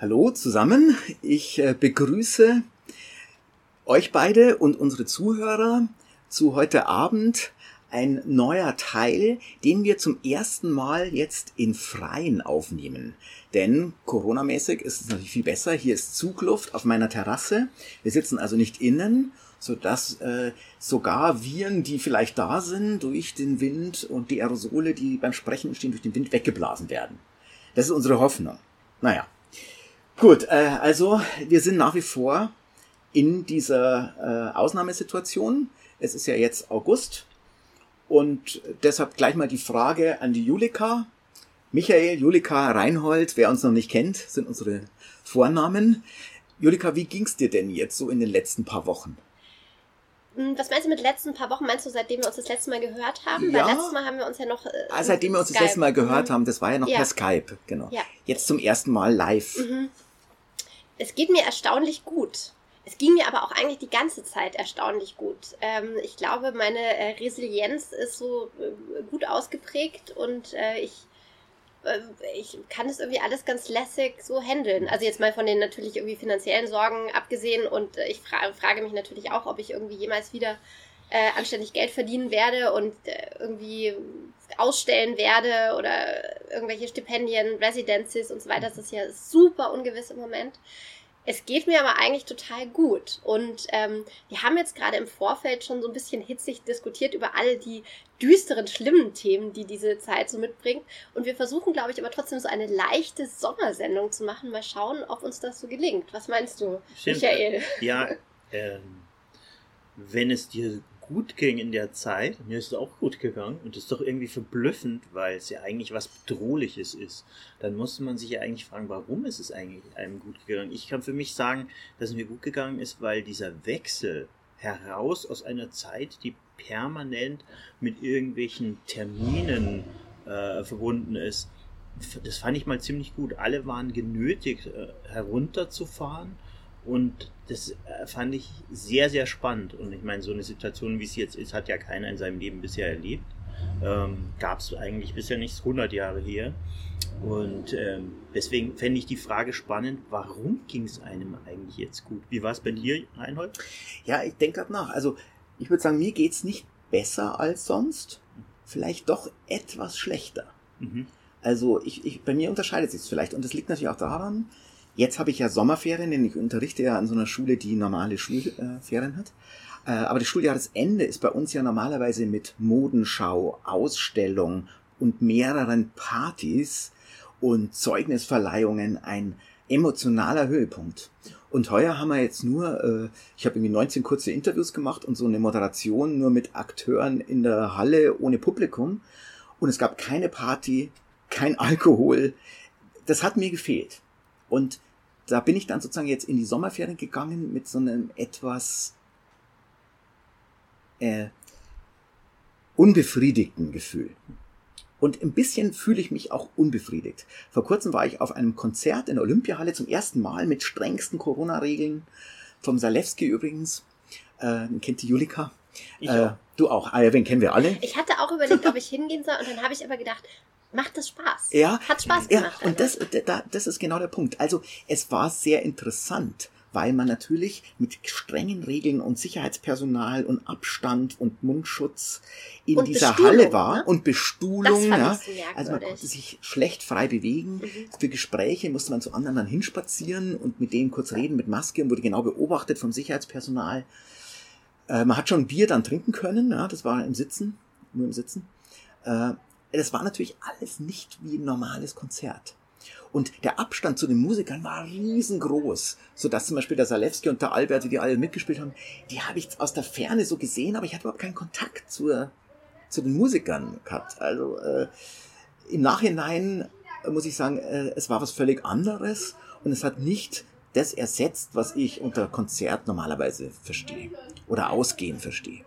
Hallo zusammen, ich äh, begrüße euch beide und unsere Zuhörer zu heute Abend ein neuer Teil, den wir zum ersten Mal jetzt in Freien aufnehmen. Denn Corona-mäßig ist es natürlich viel besser. Hier ist Zugluft auf meiner Terrasse. Wir sitzen also nicht innen, sodass äh, sogar Viren, die vielleicht da sind, durch den Wind und die Aerosole, die beim Sprechen entstehen, durch den Wind weggeblasen werden. Das ist unsere Hoffnung. Naja, Gut, äh, also wir sind nach wie vor in dieser äh, Ausnahmesituation. Es ist ja jetzt August und deshalb gleich mal die Frage an die Julika. Michael, Julika, Reinhold, wer uns noch nicht kennt, sind unsere Vornamen. Julika, wie ging's dir denn jetzt so in den letzten paar Wochen? Hm, was meinst du mit letzten paar Wochen? Meinst du, seitdem wir uns das letzte Mal gehört haben? Ja. Weil letztes Mal haben wir uns ja noch. Äh, Ah, seitdem wir uns Skype. das letzte Mal gehört Mhm. haben, das war ja noch Ja. per Skype, genau. Ja. Jetzt zum ersten Mal live. Mhm. Es geht mir erstaunlich gut. Es ging mir aber auch eigentlich die ganze Zeit erstaunlich gut. Ähm, ich glaube, meine äh, Resilienz ist so äh, gut ausgeprägt und äh, ich, ich kann es irgendwie alles ganz lässig so handeln. Also jetzt mal von den natürlich irgendwie finanziellen Sorgen abgesehen und ich fra frage mich natürlich auch, ob ich irgendwie jemals wieder anständig Geld verdienen werde und irgendwie ausstellen werde oder irgendwelche Stipendien, Residencies und so weiter. Das ist ja super ungewiss im Moment. Es geht mir aber eigentlich total gut. Und ähm, wir haben jetzt gerade im Vorfeld schon so ein bisschen hitzig diskutiert über all die düsteren, schlimmen Themen, die diese Zeit so mitbringt. Und wir versuchen, glaube ich, aber trotzdem so eine leichte Sommersendung zu machen. Mal schauen, ob uns das so gelingt. Was meinst du, Stimmt. Michael? Ja, ähm, wenn es dir gut ging in der Zeit, mir ist es auch gut gegangen und das ist doch irgendwie verblüffend, weil es ja eigentlich was Bedrohliches ist. Dann musste man sich ja eigentlich fragen, warum ist es eigentlich einem gut gegangen? Ich kann für mich sagen, dass es mir gut gegangen ist, weil dieser Wechsel heraus aus einer Zeit, die permanent mit irgendwelchen Terminen äh, verbunden ist, das fand ich mal ziemlich gut. Alle waren genötigt, äh, herunterzufahren und das äh, fand ich sehr, sehr spannend. Und ich meine, so eine Situation, wie es jetzt ist, hat ja keiner in seinem Leben bisher erlebt. Ähm, Gab es eigentlich bisher nicht 100 Jahre her. Und ähm, deswegen fände ich die Frage spannend, warum ging es einem eigentlich jetzt gut? Wie war es bei dir, Reinhold? Ja, ich denke gerade nach. Also ich würde sagen, mir geht's nicht besser als sonst. Vielleicht doch etwas schlechter. Mhm. Also ich, ich, bei mir unterscheidet sich vielleicht. Und das liegt natürlich auch daran, jetzt habe ich ja Sommerferien, denn ich unterrichte ja an so einer Schule, die normale Schulferien hat. Äh, aber das Schuljahresende ist bei uns ja normalerweise mit Modenschau, Ausstellung und mehreren Partys und Zeugnisverleihungen ein emotionaler Höhepunkt. Und heuer haben wir jetzt nur, äh, ich habe irgendwie 19 kurze Interviews gemacht und so eine Moderation nur mit Akteuren in der Halle ohne Publikum. Und es gab keine Party, kein Alkohol. Das hat mir gefehlt. Und da bin ich dann sozusagen jetzt in die Sommerferien gegangen mit so einem etwas äh, unbefriedigten Gefühl. Und ein bisschen fühle ich mich auch unbefriedigt. Vor kurzem war ich auf einem Konzert in der Olympiahalle zum ersten Mal mit strengsten Corona-Regeln. Vom Salewski übrigens. Äh, den kennt die Julika. Ich äh, auch. Du auch. Ah, ja, wen kennen wir alle? Ich hatte auch überlegt, ob ich hingehen soll und dann habe ich aber gedacht, macht das Spaß? Ja. Hat Spaß Ja, gemacht. und das, da, das ist genau der Punkt. Also es war sehr interessant, weil man natürlich mit strengen Regeln und Sicherheitspersonal und Abstand und Mundschutz in Und dieser Bestuhlung, Halle war ne? und das Bestuhlung. ja. Also man konnte sich schlecht frei bewegen. Mhm. Für Gespräche musste man zu anderen dann hinspazieren und mit denen kurz reden mit Maske und wurde genau beobachtet vom Sicherheitspersonal. Äh, man hat schon Bier dann trinken können, ja, das war im Sitzen, nur im Sitzen. Äh, das war natürlich alles nicht wie ein normales Konzert. Und der Abstand zu den Musikern war riesengroß, sodass zum Beispiel der Salewski und der Albert, die alle mitgespielt haben, die habe ich aus der Ferne so gesehen, aber ich hatte überhaupt keinen Kontakt zur, zu den Musikern gehabt. Also äh, im Nachhinein äh, muss ich sagen, äh, es war was völlig anderes und es hat nicht das ersetzt, was ich unter Konzert normalerweise verstehe oder Ausgehen verstehe.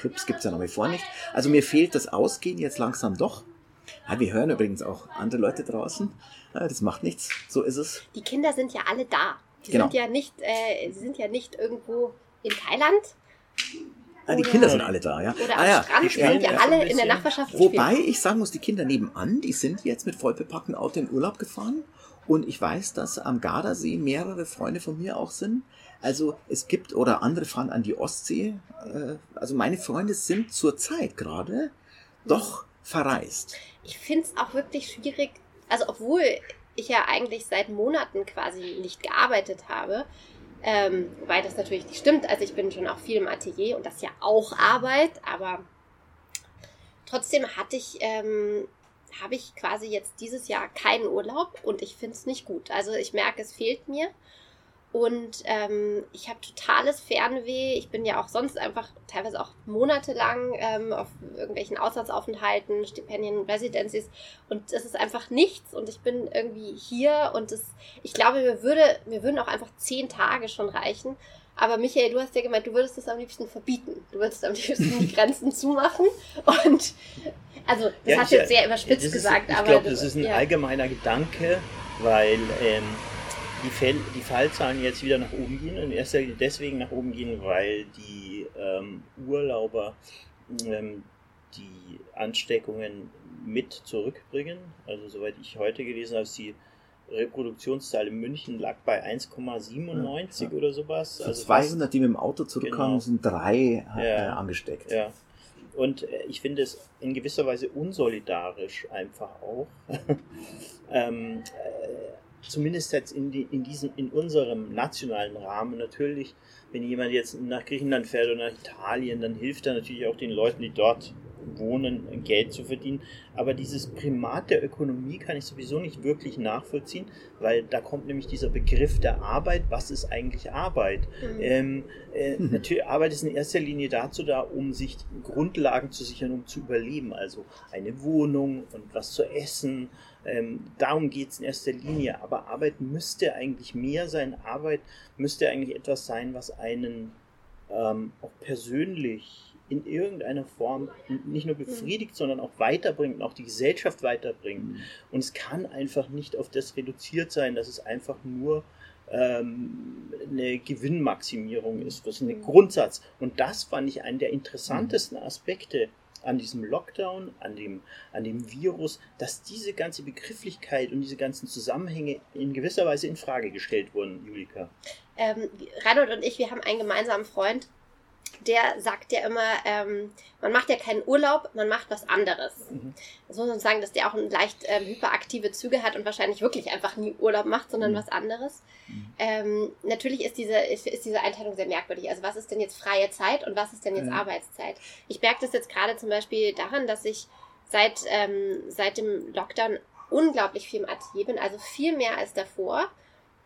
Clubs gibt's ja nach wie vor nicht. Also mir fehlt das Ausgehen jetzt langsam doch. Ja, wir hören übrigens auch andere Leute draußen. Ja, das macht nichts. So ist es. Die Kinder sind ja alle da. Die Genau. sind ja nicht, äh, sie sind ja nicht irgendwo in Thailand. Ah, die Kinder sind alle da, ja. Oder ah, ja. Strand die sind spielen ja ja alle in der. Nachbarschaft. Wobei spielen. ich sagen muss, die Kinder nebenan, die sind jetzt mit vollbepacktem Auto in Urlaub gefahren. Und ich weiß, dass am Gardasee mehrere Freunde von mir auch sind. Also es gibt, oder andere fahren an die Ostsee. Äh, Also meine Freunde sind zurzeit gerade doch verreist. Ich finde es auch wirklich schwierig, also obwohl ich ja eigentlich seit Monaten quasi nicht gearbeitet habe, ähm, wobei das natürlich nicht stimmt, also ich bin schon auch viel im Atelier und das ist ja auch Arbeit, aber trotzdem hatte ich, ähm, habe ich quasi jetzt dieses Jahr keinen Urlaub und ich finde es nicht gut. Also ich merke, es fehlt mir. Und ähm, ich habe totales Fernweh. Ich bin ja auch sonst einfach teilweise auch monatelang ähm, auf irgendwelchen Auslandsaufenthalten, Stipendien, Residencies. Und es ist einfach nichts. Und ich bin irgendwie hier. Und es, ich glaube, mir, würde, mir würden auch einfach zehn Tage schon reichen. Aber Michael, du hast ja gemeint, du würdest es am liebsten verbieten. Du würdest am liebsten die Grenzen zumachen. Und also, das Ja, hast ich- du jetzt sehr das überspitzt ist, gesagt. Ich aber glaube, das ist ein ja. allgemeiner Gedanke, weil ähm, die, Fäll, die Fallzahlen jetzt wieder nach oben gehen. In erster Linie deswegen nach oben gehen, weil die ähm, Urlauber ähm, die Ansteckungen mit zurückbringen. Also soweit ich heute gelesen habe, ist die Reproduktionszahl in München lag bei 1,97 Ja, ja. oder sowas. Also fast 200, die mit dem Auto zurückkamen, Genau. sind drei äh, Ja. angesteckt. Ja. Und äh, ich finde es in gewisser Weise unsolidarisch einfach auch. ähm, äh, zumindest jetzt in, die, in, diesem, in unserem nationalen Rahmen natürlich, wenn jemand jetzt nach Griechenland fährt oder nach Italien, dann hilft er natürlich auch den Leuten, die dort wohnen, Geld zu verdienen. Aber dieses Primat der Ökonomie kann ich sowieso nicht wirklich nachvollziehen, weil da kommt nämlich dieser Begriff der Arbeit. Was ist eigentlich Arbeit? Mhm. Ähm, äh, Mhm. Natürlich Arbeit ist in erster Linie dazu da, um sich Grundlagen zu sichern, um zu überleben. Also eine Wohnung und was zu essen. Ähm, darum geht es in erster Linie. Aber Arbeit müsste eigentlich mehr sein. Arbeit müsste eigentlich etwas sein, was einen ähm, auch persönlich in irgendeiner Form nicht nur befriedigt, sondern auch weiterbringt und auch die Gesellschaft weiterbringt. Und es kann einfach nicht auf das reduziert sein, dass es einfach nur ähm, eine Gewinnmaximierung ist. Das ist ein Mhm. Grundsatz. Und das fand ich einen der interessantesten Aspekte an diesem Lockdown, an dem, an dem Virus, dass diese ganze Begrifflichkeit und diese ganzen Zusammenhänge in gewisser Weise in Frage gestellt wurden, Julika. ähm, Reinhold und ich, wir haben einen gemeinsamen Freund, der sagt ja immer, ähm, man macht ja keinen Urlaub, man macht was anderes. Mhm. Das muss man sagen, dass der auch ein leicht ähm, hyperaktive Züge hat und wahrscheinlich wirklich einfach nie Urlaub macht, sondern Mhm. was anderes. Mhm. Ähm, natürlich ist diese, ist, ist diese Einteilung sehr merkwürdig. Also was ist denn jetzt freie Zeit und was ist denn jetzt Ja. Arbeitszeit? Ich merke das jetzt gerade zum Beispiel daran, dass ich seit, ähm, seit dem Lockdown unglaublich viel im Atelier bin, also viel mehr als davor.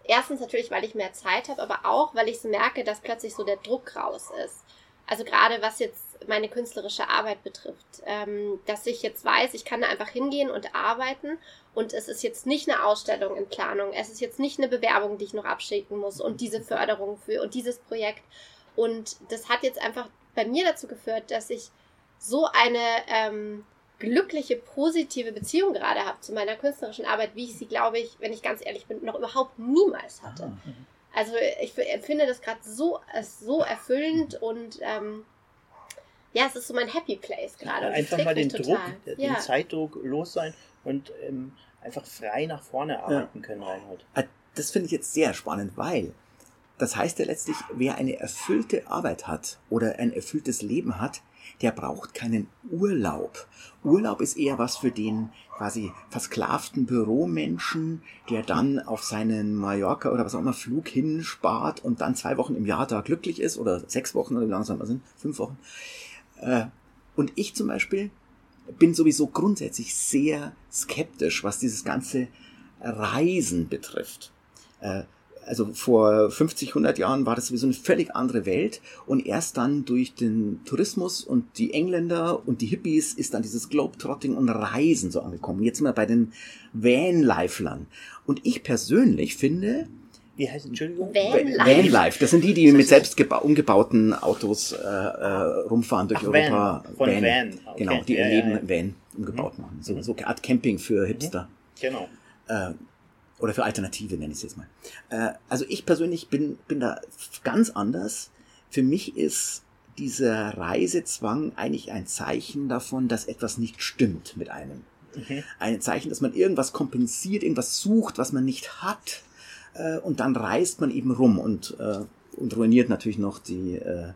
Erstens natürlich, weil ich mehr Zeit habe, aber auch, weil ich so merke, dass plötzlich so der Druck raus ist. Also gerade was jetzt meine künstlerische Arbeit betrifft, ähm, dass ich jetzt weiß, ich kann da einfach hingehen und arbeiten und es ist jetzt nicht eine Ausstellung in Planung, es ist jetzt nicht eine Bewerbung, die ich noch abschicken muss und diese Förderung für und dieses Projekt. Und das hat jetzt einfach bei mir dazu geführt, dass ich so eine ähm, glückliche, positive Beziehung gerade habe zu meiner künstlerischen Arbeit, wie ich sie, glaube ich, wenn ich ganz ehrlich bin, noch überhaupt niemals hatte. Ah. Also ich empfinde das gerade so, so erfüllend und ähm, ja, es ist so mein Happy Place gerade. und das Einfach mal den total. Druck, den Ja. Zeitdruck los sein und ähm, einfach frei nach vorne arbeiten können, Reinhold. Ah, Das finde ich jetzt sehr spannend, weil das heißt ja letztlich, wer eine erfüllte Arbeit hat oder ein erfülltes Leben hat, der braucht keinen Urlaub. Urlaub ist eher was für den quasi versklavten Büromenschen, der dann auf seinen Mallorca oder was auch immer Flug hinspart und dann zwei Wochen im Jahr da glücklich ist oder sechs Wochen oder wie immer sind, fünf Wochen. Äh, Und ich zum Beispiel bin sowieso grundsätzlich sehr skeptisch, was dieses ganze Reisen betrifft. Also vor 50, 100 Jahren war das sowieso eine völlig andere Welt und erst dann durch den Tourismus und die Engländer und die Hippies ist dann dieses Globetrotting und Reisen so angekommen. Jetzt sind wir bei den Vanlifelern. Und ich persönlich finde, Wie heißt Entschuldigung? Van- Va- Vanlife, das sind die, die mit selbst geba- umgebauten Autos äh, äh, rumfahren durch Ach, Europa. Van. Von Van. Okay. Genau, die Ja, ihr ja, Leben ja. Van umgebaut machen. So, Mhm. so eine Art Camping für Hipster. Genau. Äh, oder für Alternative nenne ich es jetzt mal. Äh, also ich persönlich bin, bin da ganz anders. Für mich ist dieser Reisezwang eigentlich ein Zeichen davon, dass etwas nicht stimmt mit einem. Mhm. Ein Zeichen, dass man irgendwas kompensiert, irgendwas sucht, was man nicht hat. Äh, und dann reist man eben rum und, äh, und ruiniert natürlich noch die, äh,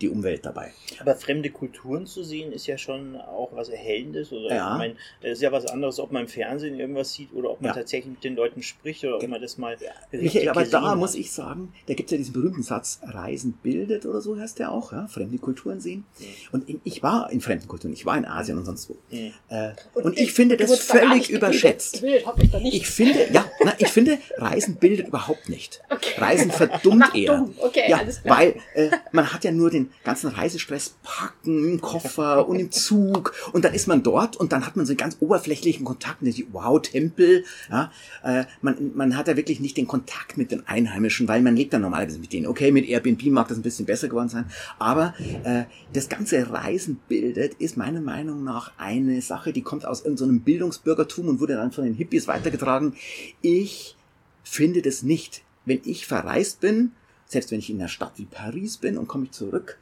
die Umwelt dabei. Aber fremde Kulturen zu sehen, ist ja schon auch was Erhellendes. Oder ja. ich meine, das ist ja was anderes, ob man im Fernsehen irgendwas sieht oder ob man ja. tatsächlich mit den Leuten spricht oder ob man das mal. Michael, aber da hat. muss ich sagen, da gibt es ja diesen berühmten Satz, Reisen bildet oder so heißt der auch, ja? fremde Kulturen sehen. Mhm. Und ich war in fremden Kulturen, ich war in Asien und sonst wo. Mhm. Äh, und, und, ich, ich finde das völlig überschätzt. Gebildet, ich, ich finde, ja, na, ich finde, Reisen bildet überhaupt nicht. Okay. Reisen verdummt eher. Okay, ja, weil äh, man hat ja nur den ganzen Reisestress packen im Koffer und im Zug und dann ist man dort und dann hat man so einen ganz oberflächlichen Kontakt mit dem Wow-Tempel. Ja, äh, man, man hat ja wirklich nicht den Kontakt mit den Einheimischen, weil man lebt dann normalerweise mit denen. Okay, mit Airbnb mag das ein bisschen besser geworden sein, aber äh, das ganze Reisen bildet ist meiner Meinung nach eine Sache, die kommt aus irgendeinem so Bildungsbürgertum und wurde dann von den Hippies weitergetragen. Ich finde das nicht. Wenn ich verreist bin, selbst wenn ich in einer Stadt wie Paris bin und komme ich zurück,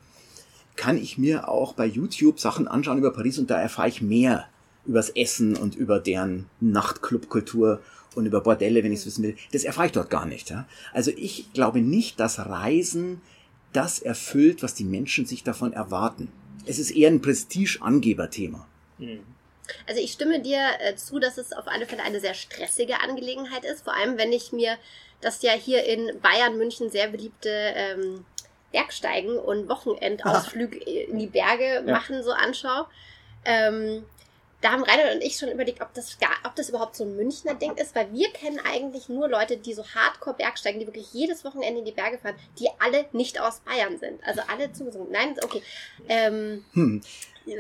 kann ich mir auch bei YouTube Sachen anschauen über Paris und da erfahre ich mehr übers Essen und über deren Nachtclubkultur und über Bordelle, wenn ich es wissen will. Das erfahre ich dort gar nicht. Ja? Also ich glaube nicht, dass Reisen das erfüllt, was die Menschen sich davon erwarten. Es ist eher ein Prestigeangeberthema. Mhm. Also ich stimme dir äh, zu, dass es auf alle Fälle eine sehr stressige Angelegenheit ist. Vor allem, wenn ich mir das ja hier in Bayern, München sehr beliebte ähm, Bergsteigen und Wochenendausflüge in die Berge ja. machen so anschaue. Ähm, da haben Reinhold und ich schon überlegt, ob das, gar, ob das überhaupt so ein Münchner Ding ist, weil wir kennen eigentlich nur Leute, die so hardcore Bergsteigen, die wirklich jedes Wochenende in die Berge fahren, die alle nicht aus Bayern sind. Also alle zugesungen. Nein, okay. Ähm, hm.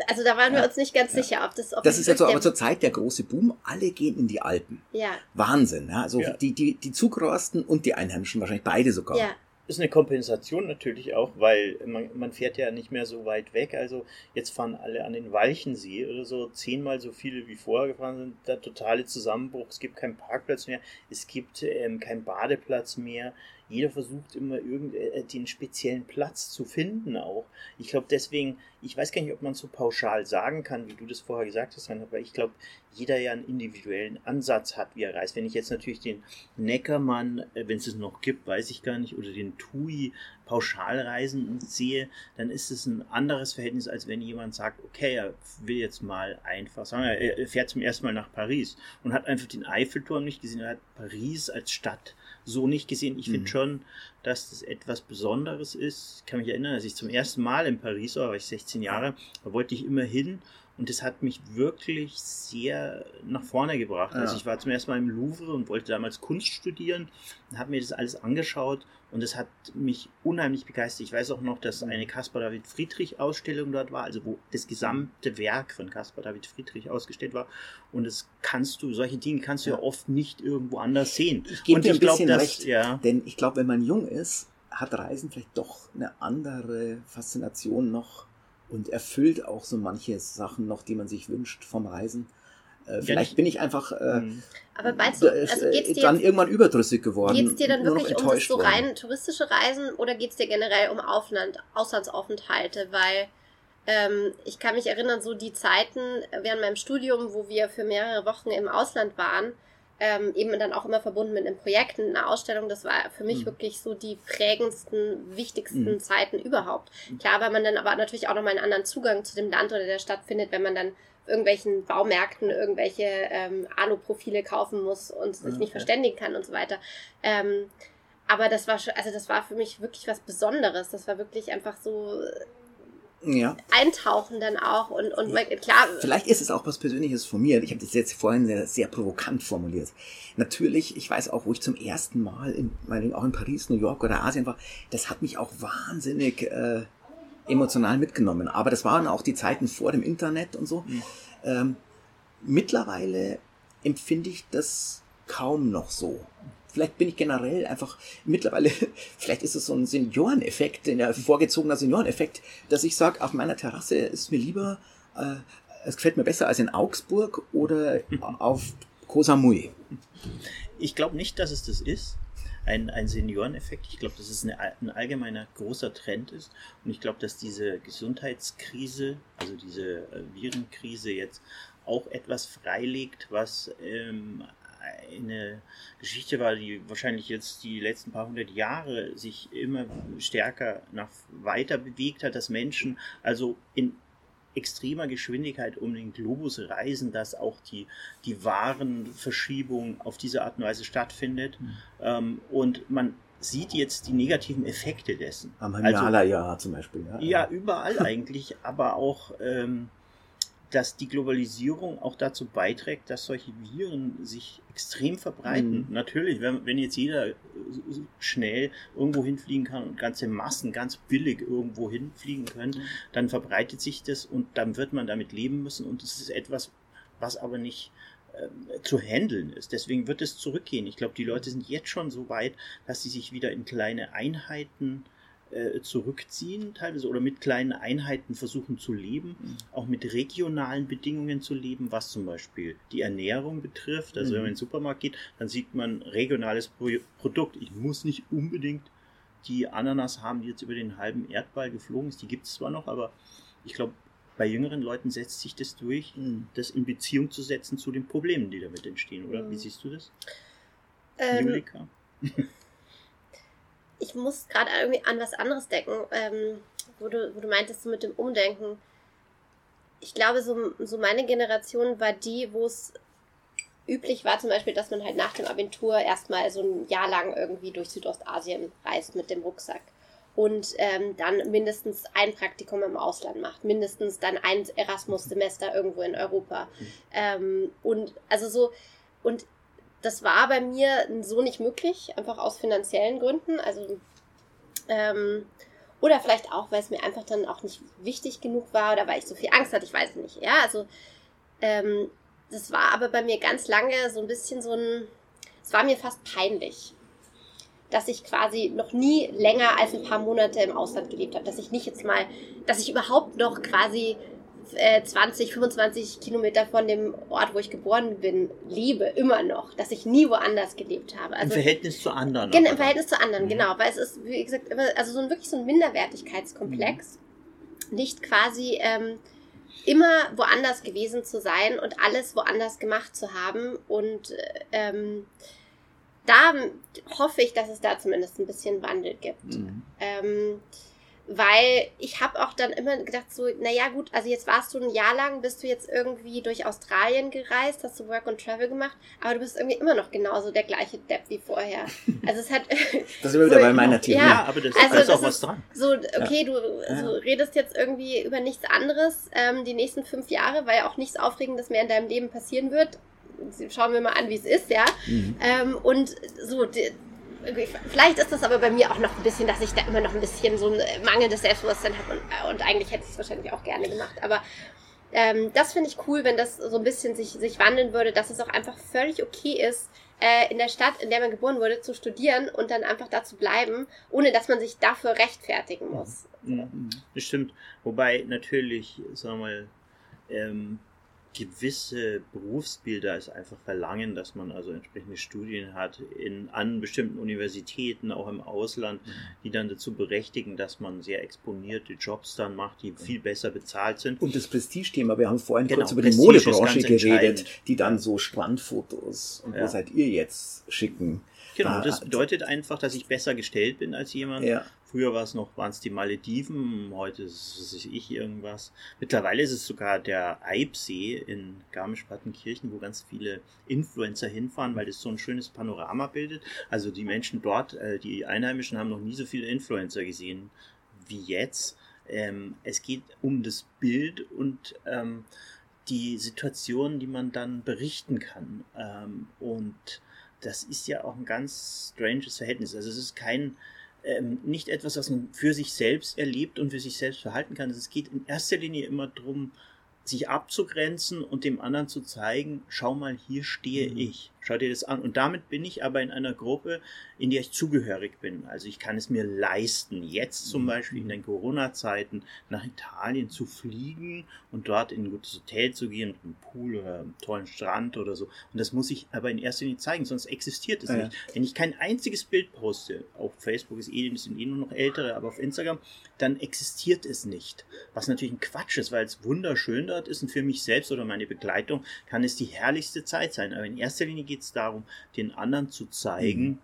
Also da waren wir uns nicht ganz ja. sicher, ob das. Ob das ist jetzt so, aber zur Zeit der große Boom. Alle gehen in die Alpen. Ja. Wahnsinn. Ja? Also ja. die die die Zugrasten und die Einheimischen wahrscheinlich beide sogar. Ja ist eine Kompensation natürlich auch, weil man, man fährt ja nicht mehr so weit weg. Also jetzt fahren alle an den Walchensee oder so zehnmal so viele wie vorher gefahren sind. Der totale Zusammenbruch. Es gibt keinen Parkplatz mehr. Es gibt ähm, keinen Badeplatz mehr jeder versucht immer irgend äh, den speziellen Platz zu finden auch. Ich glaube deswegen, ich weiß gar nicht, ob man so pauschal sagen kann, wie du das vorher gesagt hast, aber ich glaube, jeder ja einen individuellen Ansatz hat, wie er reist. Wenn ich jetzt natürlich den Neckermann, äh, wenn es es noch gibt, weiß ich gar nicht, oder den Tui Pauschalreisen sehe, dann ist es ein anderes Verhältnis, als wenn jemand sagt, okay, er will jetzt mal einfach sagen, er fährt zum ersten Mal nach Paris und hat einfach den Eiffelturm nicht gesehen, er hat Paris als Stadt so nicht gesehen. Ich finde mhm. schon, dass das etwas Besonderes ist. Ich kann mich erinnern, als ich zum ersten Mal in Paris war, war ich 16 Jahre, da wollte ich immer hin und das hat mich wirklich sehr nach vorne gebracht. Also ja. Also ich war zum ersten Mal im Louvre und wollte damals Kunst studieren und habe mir das alles angeschaut und es hat mich unheimlich begeistert. Ich weiß auch noch, dass eine Caspar David Friedrich Ausstellung dort war, also wo das gesamte Werk von Caspar David Friedrich ausgestellt war. Und das kannst du, solche Dinge kannst du ja, ja oft nicht irgendwo anders sehen. Ich gebe dir ein bisschen glaub, recht, ja. denn ich glaube, wenn man jung ist, hat Reisen vielleicht doch eine andere Faszination noch und erfüllt auch so manche Sachen noch, die man sich wünscht vom Reisen. Äh, vielleicht bin ich einfach äh, mhm. aber meinst du, also geht's dir dann jetzt, irgendwann überdrüssig geworden. Geht es dir dann wirklich um das so rein touristische Reisen oder geht es dir generell um Aufland, Auslandsaufenthalte? Weil ähm, ich kann mich erinnern, so die Zeiten während meinem Studium, wo wir für mehrere Wochen im Ausland waren, ähm, eben dann auch immer verbunden mit einem Projekt, einer Ausstellung. Das war für mich mhm. wirklich so die prägendsten, wichtigsten mhm. Zeiten überhaupt. Klar, weil man dann aber natürlich auch nochmal einen anderen Zugang zu dem Land oder der Stadt findet, wenn man dann irgendwelchen Baumärkten irgendwelche ähm, Alu-Profile kaufen muss und sich nicht verständigen kann und so weiter. Ähm, aber das war schon, also das war für mich wirklich was Besonderes. Das war wirklich einfach so ja. eintauchen dann auch und, und klar. Vielleicht ist es auch was Persönliches von mir. Ich habe das jetzt vorhin sehr, sehr provokant formuliert. Natürlich, ich weiß auch, wo ich zum ersten Mal in, meinetwegen auch in Paris, New York oder Asien war, das hat mich auch wahnsinnig äh, emotional mitgenommen. Aber das waren auch die Zeiten vor dem Internet und so. Mhm. Ähm, mittlerweile empfinde ich das kaum noch so vielleicht bin ich generell einfach mittlerweile, vielleicht ist es so ein Senioreneffekt, ein vorgezogener Senioreneffekt, dass ich sage, auf meiner Terrasse ist mir lieber, äh, es gefällt mir besser als in Augsburg oder auf Koh Samui. Ich glaube nicht, dass es das ist. ein, ein Senioreneffekt. Ich glaube, dass es eine, ein allgemeiner großer Trend ist. Und ich glaube, dass diese Gesundheitskrise, also diese äh, Virenkrise jetzt auch etwas freilegt, was ähm, eine Geschichte war, die wahrscheinlich jetzt die letzten paar hundert Jahre sich immer stärker nach weiter bewegt hat, dass Menschen also in extremer Geschwindigkeit um den Globus reisen, dass auch die, die Warenverschiebung auf diese Art und Weise stattfindet. Mhm. Ähm, und man sieht jetzt die negativen Effekte dessen. Am Himalaya also, zum Beispiel. Ja, ja überall eigentlich, aber auch ähm, dass die Globalisierung auch dazu beiträgt, dass solche Viren sich extrem verbreiten. Mhm. Natürlich, wenn, wenn jetzt jeder schnell irgendwo hinfliegen kann und ganze Massen ganz billig irgendwo hinfliegen können, mhm. dann verbreitet sich das und dann wird man damit leben müssen und es ist etwas, was aber nicht äh, zu handeln ist. Deswegen wird es zurückgehen. Ich glaube, die Leute sind jetzt schon so weit, dass sie sich wieder in kleine Einheiten äh, zurückziehen, teilweise oder mit kleinen Einheiten versuchen zu leben, mhm. auch mit regionalen Bedingungen zu leben, was zum Beispiel die Ernährung betrifft. Also mhm. wenn man in den Supermarkt geht, dann sieht man regionales Pro Produkt. Ich muss nicht unbedingt die Ananas haben, die jetzt über den halben Erdball geflogen ist. Die gibt es zwar noch, aber ich glaube, bei jüngeren Leuten setzt sich das durch, mhm. das in Beziehung zu setzen zu den Problemen, die damit entstehen, oder? Wie mhm. siehst du das? Ähm, Julika? Ich muss gerade irgendwie an was anderes denken, ähm, wo, du, wo du meintest, so mit dem Umdenken. Ich glaube, so, so meine Generation war die, wo es üblich war, zum Beispiel, dass man halt nach dem Abitur erstmal so ein Jahr lang irgendwie durch Südostasien reist mit dem Rucksack und ähm, dann mindestens ein Praktikum im Ausland macht, mindestens dann ein Erasmus-Semester irgendwo in Europa. Mhm. Ähm, und also so, und das war bei mir so nicht möglich, einfach aus finanziellen Gründen. Also ähm, oder vielleicht auch, weil es mir einfach dann auch nicht wichtig genug war oder weil ich so viel Angst hatte, ich weiß nicht. Ja, also ähm, das war aber bei mir ganz lange so ein bisschen so ein, es war mir fast peinlich, dass ich quasi noch nie länger als ein paar Monate im Ausland gelebt habe, dass ich nicht jetzt mal, dass ich überhaupt noch quasi 20, äh, 25 Kilometer von dem Ort, wo ich geboren bin, lebe, immer noch, dass ich nie woanders gelebt habe. Also, Im Verhältnis zu anderen. Genau, im Verhältnis zu anderen, mhm. genau, weil es ist, wie gesagt, also so ein wirklich so ein Minderwertigkeitskomplex, mhm. nicht quasi ähm, immer woanders gewesen zu sein und alles woanders gemacht zu haben und ähm, da hoffe ich, dass es da zumindest ein bisschen Wandel gibt. Mhm. Ähm, weil ich habe auch dann immer gedacht, so, naja gut, also jetzt warst du ein Jahr lang, bist du jetzt irgendwie durch Australien gereist, hast du Work and Travel gemacht, aber du bist irgendwie immer noch genauso der gleiche Depp wie vorher. Also es hat... das ist immer wieder bei meiner Theorie. Ja, ja, aber das, also ist auch was dran. So, okay, du also redest jetzt irgendwie über nichts anderes ähm, die nächsten fünf Jahre, weil auch nichts Aufregendes mehr in deinem Leben passieren wird. Schauen wir mal an, wie es ist, ja. Mhm. Ähm, und so... Die, Vielleicht ist das aber bei mir auch noch ein bisschen, dass ich da immer noch ein bisschen so ein mangelndes Selbstbewusstsein habe und, äh, und eigentlich hätte ich es wahrscheinlich auch gerne gemacht. Aber ähm, das finde ich cool, wenn das so ein bisschen sich, sich wandeln würde, dass es auch einfach völlig okay ist, äh, in der Stadt, in der man geboren wurde, zu studieren und dann einfach da zu bleiben, ohne dass man sich dafür rechtfertigen muss. Mhm. Das stimmt. Wobei natürlich, sagen wir mal, ähm, gewisse Berufsbilder es einfach verlangen, dass man also entsprechende Studien hat in, an bestimmten Universitäten, auch im Ausland, mhm. die dann dazu berechtigen, dass man sehr exponierte Jobs dann macht, die viel besser bezahlt sind. Und das Prestige-Thema, wir haben vorhin genau, kurz über die Modebranche geredet, die dann so Strandfotos und ja. wo seid ihr jetzt schicken. Genau, das bedeutet einfach, dass ich besser gestellt bin als jemand. Ja. Früher war es noch, waren es die Malediven, heute ist es ich irgendwas. Mittlerweile ist es sogar der Eibsee in Garmisch-Partenkirchen, wo ganz viele Influencer hinfahren, weil das so ein schönes Panorama bildet. Also die Menschen dort, äh, die Einheimischen haben noch nie so viele Influencer gesehen wie jetzt. Ähm, es geht um das Bild und ähm, die Situation, die man dann berichten kann. Ähm, und das ist ja auch ein ganz stranges Verhältnis. Also es ist kein, ähm, nicht etwas, was man für sich selbst erlebt und für sich selbst verhalten kann. Es geht in erster Linie immer darum, sich abzugrenzen und dem anderen zu zeigen, schau mal, hier stehe mhm. ich. Schau dir das an. Und damit bin ich aber in einer Gruppe, in der ich zugehörig bin. Also ich kann es mir leisten, jetzt zum Beispiel in den Corona-Zeiten nach Italien zu fliegen und dort in ein gutes Hotel zu gehen, mit einem Pool oder einem tollen Strand oder so. Und das muss ich aber in erster Linie zeigen, sonst existiert es Ja. nicht. Wenn ich kein einziges Bild poste, auf Facebook ist eh, sind eh nur noch ältere, aber auf Instagram, dann existiert es nicht. Was natürlich ein Quatsch ist, weil es wunderschön dort ist und für mich selbst oder meine Begleitung kann es die herrlichste Zeit sein. Aber in erster Linie geht es darum, den anderen zu zeigen, Mhm.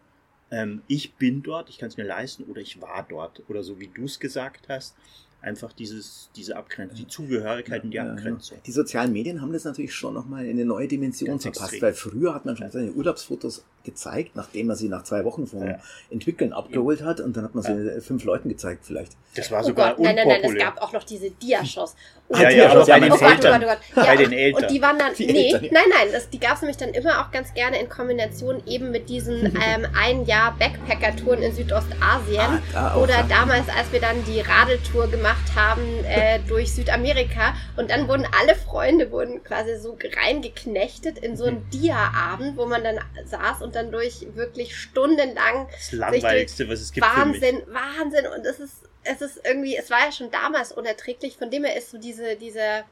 ähm, ich bin dort, ich kann es mir leisten oder ich war dort. Oder so wie du es gesagt hast, einfach dieses, diese Abgrenzung, die Zugehörigkeit und die. Abgrenzung. Die sozialen Medien haben das natürlich schon nochmal in eine neue Dimension Ganz verpasst, extrem. weil früher hat man schon seine Urlaubsfotos gezeigt, nachdem man sie nach zwei Wochen vom Ja. Entwickeln abgeholt hat und dann hat man sie fünf Leuten gezeigt vielleicht. Das war Oh sogar Gott, nein, nein, nein, es gab auch noch diese Diashows. Oh, Ah, ja, die ja, ja, aber ja, bei den oh Gott, oh Eltern. Oh. Bei Ja, den Eltern. Und die waren dann, Die nee, Eltern, ja. nein, nein, das, die gab es nämlich dann immer auch ganz gerne in Kombination eben mit diesen ähm, ein Jahr Backpacker-Touren in Südostasien. Ah, da auch, Oder ja. damals, als wir dann die Radeltour gemacht haben äh, durch Südamerika und dann wurden alle Freunde wurden quasi so reingeknechtet in so einen Mhm. Dia-Abend, wo man dann saß und dann durch wirklich stundenlang Das Langweiligste, was es gibt. Wahnsinn, Wahnsinn. Und es ist, es ist irgendwie, es war ja schon damals unerträglich. Von dem her ist so diese, diese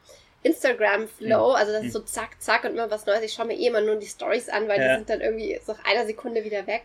Instagram-Flow, also das ist so zack, zack und immer was Neues. Ich schaue mir eh immer nur die Stories an, weil Ja. die sind dann irgendwie so nach einer Sekunde wieder weg.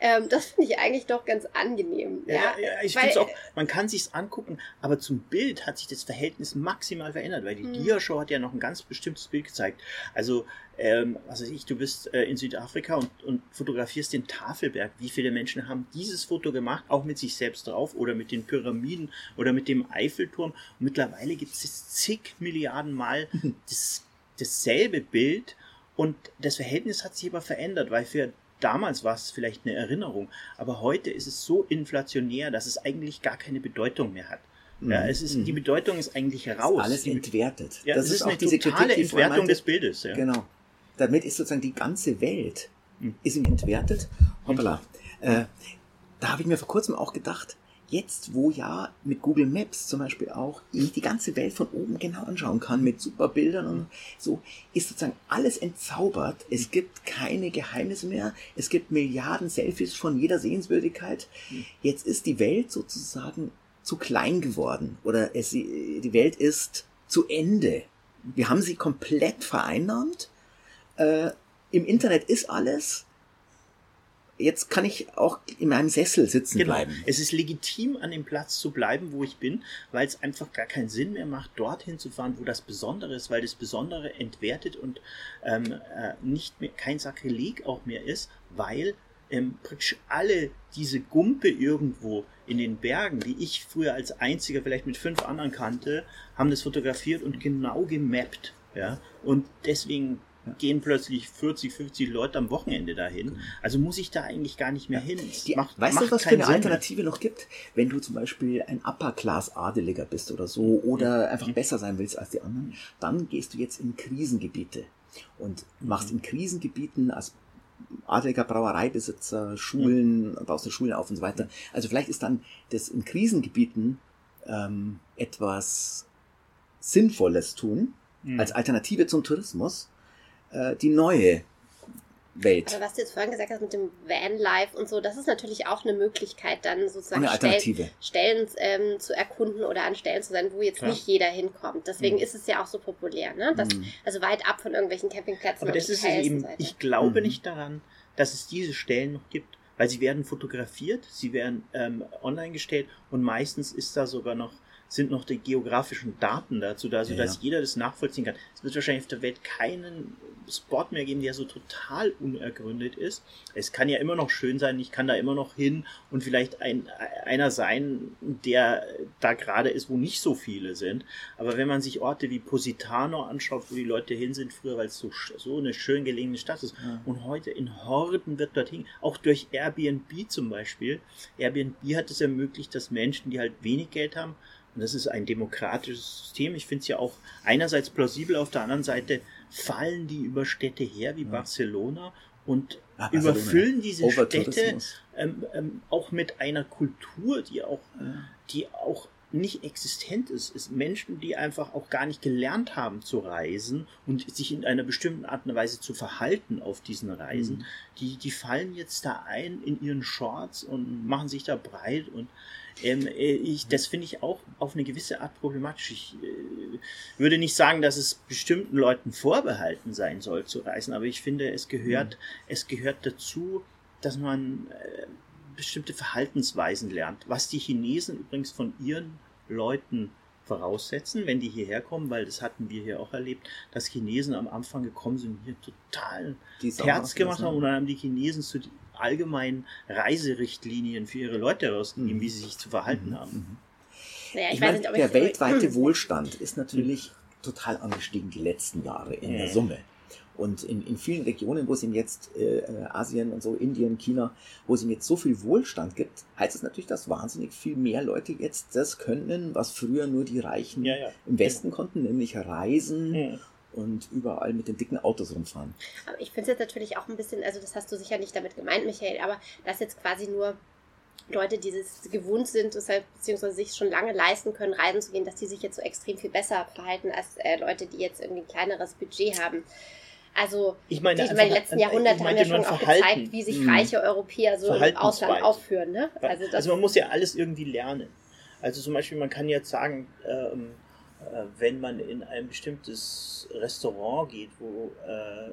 Ähm, das finde ich eigentlich doch ganz angenehm. Ja, Ja, ja, ich finde es auch, man kann sich's angucken, aber zum Bild hat sich das Verhältnis maximal verändert, weil die Hm. Dia-Show hat ja noch ein ganz bestimmtes Bild gezeigt. Also, ähm, was weiß ich, du bist äh, in Südafrika und, und fotografierst den Tafelberg. Wie viele Menschen haben dieses Foto gemacht, auch mit sich selbst drauf oder mit den Pyramiden oder mit dem Eiffelturm? Und mittlerweile gibt es zig Milliarden Mal das, dasselbe Bild und das Verhältnis hat sich aber verändert, weil für damals war es vielleicht eine Erinnerung, aber heute ist es so inflationär, dass es eigentlich gar keine Bedeutung mehr hat. Ja, es ist, Mhm. die Bedeutung ist eigentlich Ist raus. alles entwertet. ja, das ist, auch eine diese totale Kritik, Entwertung meinte, des Bildes. Ja. Genau. Damit ist sozusagen die ganze Welt Mhm. ist ihm entwertet. Hoppala. Äh, da habe ich mir vor kurzem auch gedacht, jetzt wo ja mit Google Maps zum Beispiel auch ich die ganze Welt von oben genau anschauen kann mit super Bildern und so, ist sozusagen alles entzaubert. Es gibt keine Geheimnisse mehr. Es gibt Milliarden Selfies von jeder Sehenswürdigkeit. Jetzt ist die Welt sozusagen zu klein geworden oder es, die Welt ist zu Ende. Wir haben sie komplett vereinnahmt. Äh, Im Internet ist alles. Jetzt kann ich auch in meinem Sessel sitzen Genau. bleiben. Es ist legitim, an dem Platz zu bleiben, wo ich bin, weil es einfach gar keinen Sinn mehr macht, dorthin zu fahren, wo das Besondere ist, weil das Besondere entwertet und ähm, äh, nicht mehr kein Sakrileg auch mehr ist, weil ähm, praktisch alle diese Gumpe irgendwo in den Bergen, die ich früher als einziger vielleicht mit fünf anderen kannte, haben das fotografiert und genau gemappt. Ja? Und deswegen gehen plötzlich 40, 50 Leute am Wochenende dahin. Also muss ich da eigentlich gar nicht mehr hin. Die, macht, weißt macht du, was für eine Sinn mehr. Alternative noch gibt? Wenn du zum Beispiel ein Upper-Class-Adeliger bist oder so oder einfach Mhm. besser sein willst als die anderen, dann gehst du jetzt in Krisengebiete und machst Mhm. in Krisengebieten als adeliger Brauereibesitzer, Schulen, baust du Schulen auf und so weiter. Also vielleicht ist dann das in Krisengebieten ähm, etwas Sinnvolles tun, Mhm. als Alternative zum Tourismus, äh, die neue Welt. Aber was du jetzt vorhin gesagt hast mit dem Vanlife und so, das ist natürlich auch eine Möglichkeit, dann sozusagen Stellen. Stellen ähm, zu erkunden oder an Stellen zu sein, wo jetzt Klar. nicht jeder hinkommt. Deswegen Mhm. ist es ja auch so populär, ne? Das, Mhm. Also weit ab von irgendwelchen Campingplätzen. Aber und das ist eben, ich glaube Mhm. nicht daran, dass es diese Stellen noch gibt, weil sie werden fotografiert, sie werden ähm, online gestellt und meistens ist da sogar noch sind noch die geografischen Daten dazu da, sodass Ja. jeder das nachvollziehen kann. Es wird wahrscheinlich auf der Welt keinen Spot mehr geben, der so total unergründet ist. Es kann ja immer noch schön sein, ich kann da immer noch hin und vielleicht ein, einer sein, der da gerade ist, wo nicht so viele sind. Aber wenn man sich Orte wie Positano anschaut, wo die Leute hin sind früher, weil es so, so eine schön gelegene Stadt ist, Ja. und heute in Horden wird dorthin, auch durch Airbnb zum Beispiel. Airbnb hat es ermöglicht, dass Menschen, die halt wenig Geld haben, und das ist ein demokratisches System, ich finde es ja auch einerseits plausibel, auf der anderen Seite fallen die über Städte her wie Ja. Barcelona und Ah, Barcelona. überfüllen diese Städte ähm, ähm, auch mit einer Kultur, die auch Ja. die auch nicht existent ist, ist Menschen, die einfach auch gar nicht gelernt haben zu reisen und sich in einer bestimmten Art und Weise zu verhalten auf diesen Reisen, mhm. die, die fallen jetzt da ein in ihren Shorts und machen sich da breit und ähm, äh, ich, das finde ich auch auf eine gewisse Art problematisch. Ich äh, würde nicht sagen, dass es bestimmten Leuten vorbehalten sein soll zu reisen, aber ich finde, es gehört, mhm. es gehört dazu, dass man äh, bestimmte Verhaltensweisen lernt, was die Chinesen übrigens von ihren Leuten voraussetzen, wenn die hierher kommen, weil das hatten wir hier auch erlebt, dass Chinesen am Anfang gekommen sind hier total Herz gemacht haben und dann haben die Chinesen zu allgemeinen Reiserichtlinien für ihre Leute herausgegeben, mhm. wie sie sich zu verhalten mhm. haben. Mhm. Naja, ich, ich meine, nicht, der weltweite Wohlstand ist natürlich total angestiegen die letzten Jahre in der Summe. Und in, in vielen Regionen, wo es ihm jetzt, äh, Asien und so, Indien, China, wo es ihm jetzt so viel Wohlstand gibt, heißt es natürlich, dass wahnsinnig viel mehr Leute jetzt das können, was früher nur die Reichen ja, ja. im Westen ja. konnten, nämlich reisen und überall mit den dicken Autos rumfahren. Aber ich finde es jetzt natürlich auch ein bisschen, also das hast du sicher nicht damit gemeint, Michael, aber das jetzt quasi nur Leute, die es gewohnt sind, deshalb, beziehungsweise sich schon lange leisten können, reisen zu gehen, dass die sich jetzt so extrem viel besser verhalten als äh, Leute, die jetzt irgendwie ein kleineres Budget haben. Also ich meine, die, also, die letzten Jahrhunderte haben ja schon auch gezeigt, wie sich hm. reiche Europäer so im Ausland aufführen. Ne? Also, also, man muss ja alles irgendwie lernen. Also zum Beispiel, man kann jetzt sagen, ähm, äh, wenn man in ein bestimmtes Restaurant geht, wo äh,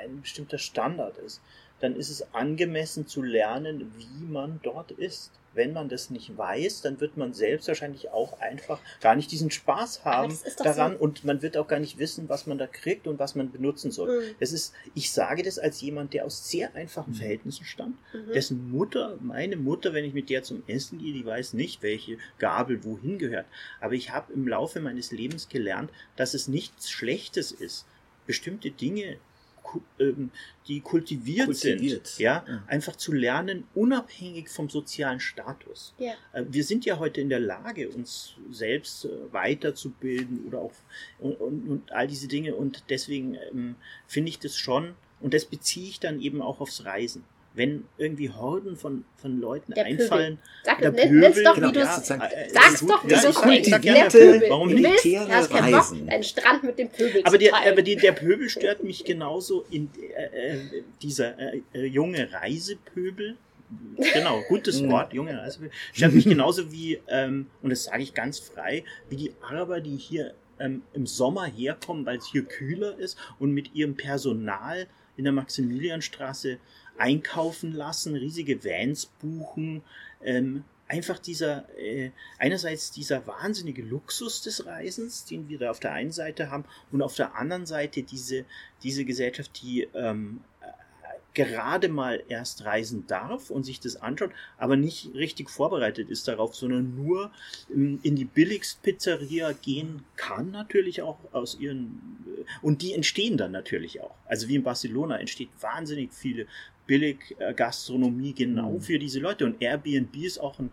ein bestimmter Standard ist, dann ist es angemessen zu lernen, wie man dort ist wenn man das nicht weiß, dann wird man selbst wahrscheinlich auch einfach gar nicht diesen Spaß haben daran so. und man wird auch gar nicht wissen, was man da kriegt und was man benutzen soll. Mhm. Das ist, ich sage das als jemand, der aus sehr einfachen mhm. Verhältnissen stammt, mhm. dessen Mutter, meine Mutter, wenn ich mit der zum Essen gehe, die weiß nicht, welche Gabel wohin gehört. Aber ich habe im Laufe meines Lebens gelernt, dass es nichts Schlechtes ist, bestimmte Dinge die kultiviert, kultiviert. sind, ja? ja? einfach zu lernen, unabhängig vom sozialen Status. Ja. Äh, wir sind ja heute in der Lage, uns selbst äh, weiterzubilden oder auch und, und, und all diese Dinge und deswegen ähm, finde ich das schon und das beziehe ich dann eben auch aufs Reisen wenn irgendwie Horden von, von Leuten der einfallen. Sag, der Pöbel, nenn's doch, genau, wie du ja, es äh, sagst doch, wie du es denkst. Der Pöbel. Warum nicht? Willst, du hast keinen Bock, einen Strand mit dem Pöbel aber der, Aber die, der Pöbel stört mich genauso in äh, äh dieser äh, äh, junge Reisepöbel. Genau, gutes mhm. Wort, junge Reisepöbel. Stört mich genauso wie, ähm, und das sage ich ganz frei, wie die Araber, die hier ähm, im Sommer herkommen, weil es hier kühler ist und mit ihrem Personal in der Maximilianstraße einkaufen lassen, riesige Vans buchen. Ähm, einfach dieser, äh, einerseits dieser wahnsinnige Luxus des Reisens, den wir da auf der einen Seite haben, und auf der anderen Seite diese, diese Gesellschaft, die ähm, gerade mal erst reisen darf und sich das anschaut, aber nicht richtig vorbereitet ist darauf, sondern nur in die Billigst-Pizzeria gehen kann, natürlich auch aus ihren, äh, und die entstehen dann natürlich auch. Also wie in Barcelona entsteht wahnsinnig viele Billig-Gastronomie genau mhm. für diese Leute. Und Airbnb ist auch ein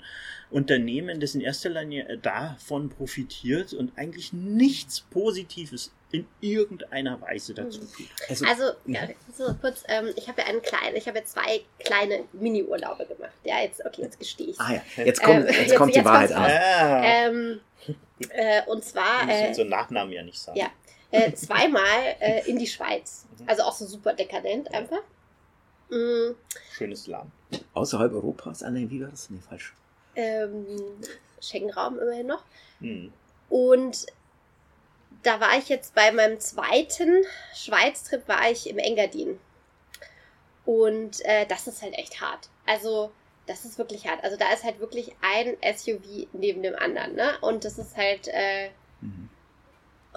Unternehmen, das in erster Linie äh, davon profitiert und eigentlich nichts Positives in irgendeiner Weise dazu mhm. tut. Also, also ja, so kurz, ähm, ich habe ja einen kleinen, ich habe ja zwei kleine Mini-Urlaube gemacht. Ja, jetzt, okay, jetzt gestehe ich. Ah ja, jetzt kommt, ähm, jetzt, kommt die Wahrheit an. Ah. Ähm, äh, und zwar. Äh, so Nachnamen ja nicht sagen. Ja. Äh, zweimal äh, in die Schweiz. Mhm. Also auch so super dekadent einfach. Mhm. Schönes Land. Außerhalb Europas? Ah, nein, wie war das? Nee, falsch. Ähm, Schengen-Raum immerhin noch. Mhm. Und da war ich jetzt bei meinem zweiten Schweiz-Trip, war ich im Engadin. Und äh, das ist halt echt hart. Also, das ist wirklich hart. Also, da ist halt wirklich ein SUV neben dem anderen, ne? Und das ist halt, äh, mhm.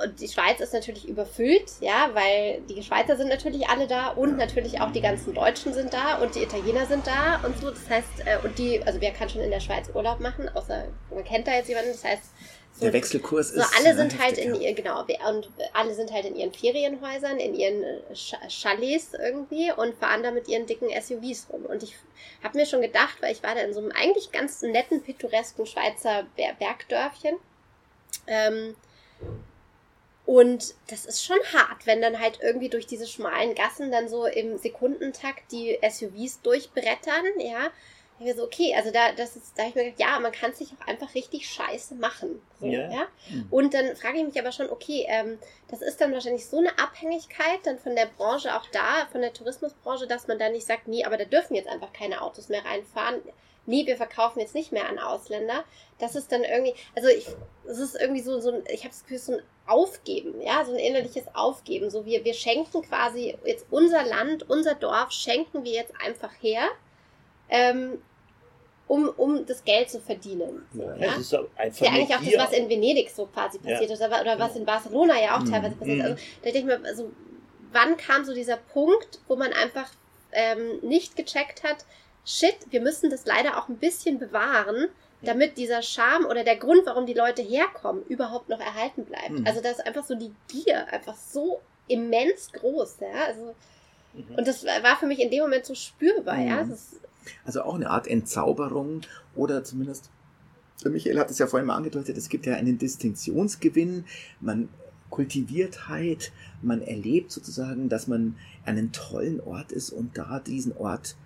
Und die Schweiz ist natürlich überfüllt, ja, weil die Schweizer sind natürlich alle da und natürlich auch die ganzen Deutschen sind da und die Italiener sind da und so. Das heißt, äh, und die, also wer kann schon in der Schweiz Urlaub machen, außer man kennt da jetzt jemanden, das heißt, so, der Wechselkurs so ist. alle sind halt in ihr, genau, und alle sind halt in ihren Ferienhäusern, in ihren äh, Chalets irgendwie und fahren da mit ihren dicken SUVs rum. Und ich habe mir schon gedacht, weil ich war da in so einem eigentlich ganz netten, pittoresken Schweizer Bergdörfchen. Ähm, und das ist schon hart, wenn dann halt irgendwie durch diese schmalen Gassen dann so im Sekundentakt die SUVs durchbrettern, ja. Ich mir so, okay, also da, das ist, da habe ich mir gedacht, ja, man kann sich auch einfach richtig scheiße machen. So, Ja. ja? Und dann frage ich mich aber schon, okay, ähm, das ist dann wahrscheinlich so eine Abhängigkeit dann von der Branche auch da, von der Tourismusbranche, dass man da nicht sagt, nee, aber da dürfen jetzt einfach keine Autos mehr reinfahren. Nee, wir verkaufen jetzt nicht mehr an Ausländer. Das ist dann irgendwie, also ich, es ist irgendwie so, so ein, ich habe das Gefühl, so ein Aufgeben, ja, so ein innerliches Aufgeben. So wir, wir schenken quasi jetzt unser Land, unser Dorf, schenken wir jetzt einfach her, ähm, um, um das Geld zu verdienen. Ja, ja? Das ist ja eigentlich auch das, was in Venedig so quasi Ja. passiert ist, oder, oder was in Barcelona ja auch Mhm. teilweise passiert ist. Mhm. Also, da denke ich mir, also, wann kam so dieser Punkt, wo man einfach ähm, nicht gecheckt hat, shit, wir müssen das leider auch ein bisschen bewahren, damit dieser Charme oder der Grund, warum die Leute herkommen, überhaupt noch erhalten bleibt. Mhm. Also, da ist einfach so die Gier einfach so immens groß, ja. Also, Mhm. und das war für mich in dem Moment so spürbar, ja. Mhm. Das, Also auch eine Art Entzauberung oder zumindest, Michael hat es ja vorhin mal angedeutet, es gibt ja einen Distinktionsgewinn, man Kultiviertheit, man erlebt sozusagen, dass man einen tollen Ort ist und da diesen Ort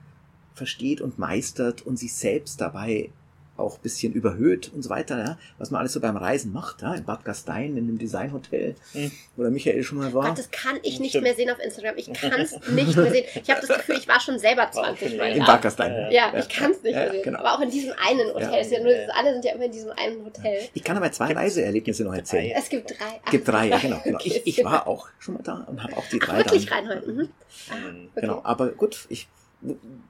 versteht und meistert und sich selbst dabei auch ein bisschen überhöht und so weiter, ja, was man alles so beim Reisen macht, ja, in Bad Gastein, in dem Designhotel, Mhm. wo der Michael schon mal war. Gott, das kann ich nicht Stimmt. mehr sehen auf Instagram. Ich kann es nicht mehr sehen. Ich habe das Gefühl, ich war schon selber 20 Mal in. Bad Gastein. Ja, Ja, ich kann es nicht Ja, mehr sehen. genau. Aber auch in diesem einen Hotel. Ja. Ist ja nur, alle sind ja immer in diesem einen Hotel. Ich kann aber zwei Reiseerlebnisse noch erzählen. Es gibt drei. Es gibt drei, ja, genau. genau. Okay. Ich, ich war auch schon mal da und habe auch die Ach, drei wirklich dann. Reinhold. Mhm. Ah, Mhm. okay. Genau, aber gut, ich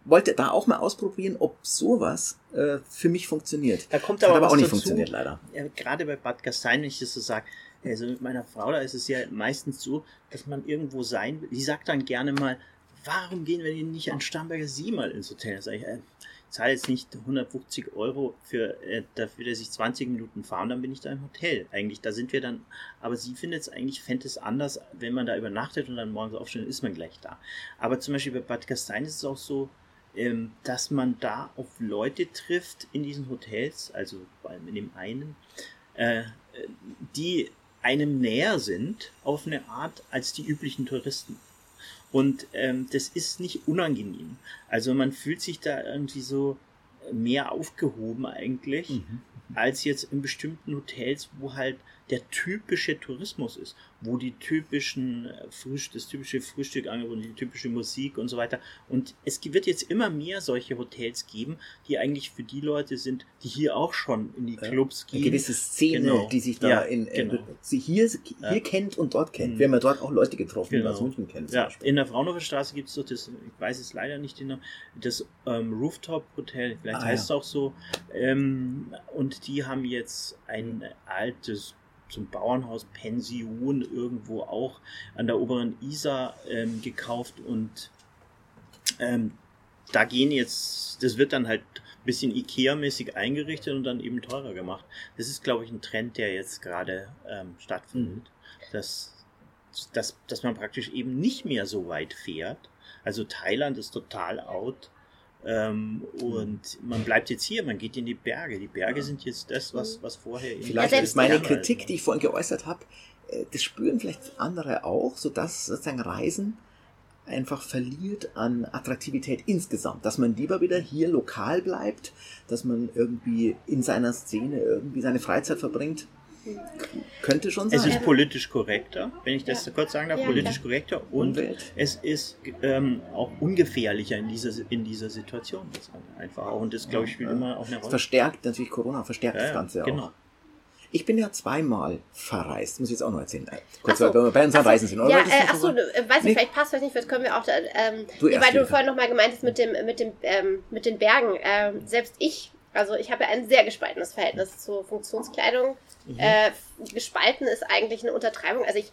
wollte da auch mal ausprobieren, ob sowas äh, für mich funktioniert. Da kommt aber, aber auch nicht dazu. funktioniert, leider. Ja, gerade bei Bad Gastein, wenn ich das so sage, also mit meiner Frau, da ist es ja meistens so, dass man irgendwo sein will. Die sagt dann gerne mal, warum gehen wir denn nicht an Starnberger See mal ins Hotel? Da sag ich, äh, zahle jetzt nicht 150 Euro für, äh, dafür, dass ich 20 Minuten fahre und dann bin ich da im Hotel. Eigentlich, da sind wir dann, aber sie findet es eigentlich, fände es anders, wenn man da übernachtet und dann morgens aufsteht, ist man gleich da. Aber zum Beispiel bei Bad Gastein ist es auch so, ähm, dass man da auf Leute trifft in diesen Hotels, also vor allem in dem einen, äh, die einem näher sind auf eine Art als die üblichen Touristen. Und ähm, das ist nicht unangenehm. Also man fühlt sich da irgendwie so mehr aufgehoben eigentlich, Mhm. als jetzt in bestimmten Hotels, wo halt der typische Tourismus ist, wo die typischen äh, Frühst das typische Frühstück angeboten, die typische Musik und so weiter. Und es wird jetzt immer mehr solche Hotels geben, die eigentlich für die Leute sind, die hier auch schon in die Ja. Clubs Eine gehen. gewisse Szene, Genau. die sich da Ja, in, in genau. sie hier, hier Ja. kennt und dort kennt. Mhm. Wir haben ja dort auch Leute getroffen, die Genau. man aus München kennt. zum Ja, Beispiel. in der Fraunhofer Straße gibt es doch das, ich weiß es leider nicht genau, das ähm, Rooftop Hotel, vielleicht Ah, heißt es auch so. Ähm, und die haben jetzt ein altes zum Bauernhaus Pension irgendwo auch an der oberen Isar ähm, gekauft und ähm, da gehen jetzt, das wird dann halt ein bisschen Ikea-mäßig eingerichtet und dann eben teurer gemacht. Das ist, glaube ich, ein Trend, der jetzt gerade ähm, stattfindet. Dass, dass, dass man praktisch eben nicht mehr so weit fährt. Also Thailand ist total out. Ähm, und man bleibt jetzt hier, man geht in die Berge. Die Berge Ja. sind jetzt das, was, was vorher Vielleicht ist meine Kritik, die ich vorhin geäußert habe, äh, das spüren vielleicht andere auch, sodass sozusagen Reisen einfach verliert an Attraktivität insgesamt. Dass man lieber wieder hier lokal bleibt, dass man irgendwie in seiner Szene irgendwie seine Freizeit verbringt. Könnte schon Es sein. ist politisch korrekter, wenn ich das Ja. kurz sagen darf, Ja, politisch klar. korrekter und Umwelt. es ist ähm, auch ungefährlicher in dieser, in dieser Situation. Das ist einfach auch, und das glaube ich spielt Ja. immer auch eine Es Rolle. verstärkt natürlich Corona, verstärkt Ja, das ja, Ganze genau. auch. Ich bin ja zweimal verreist, muss ich jetzt auch noch erzählen. Äh, Kurz, so. weil wir bei Ach so, Reisen sind. Oder Ja, äh, noch achso, äh, weiß Nee. ich, vielleicht passt vielleicht nicht, vielleicht können wir auch, äh, ähm, Du nee, weil du vorhin nochmal gemeint hast mit dem, mit dem, ähm, mit den Bergen. Ähm, selbst ich, also ich habe ja ein sehr gespaltenes Verhältnis zur Funktionskleidung. Mhm. Äh, gespalten ist eigentlich eine Untertreibung. Also ich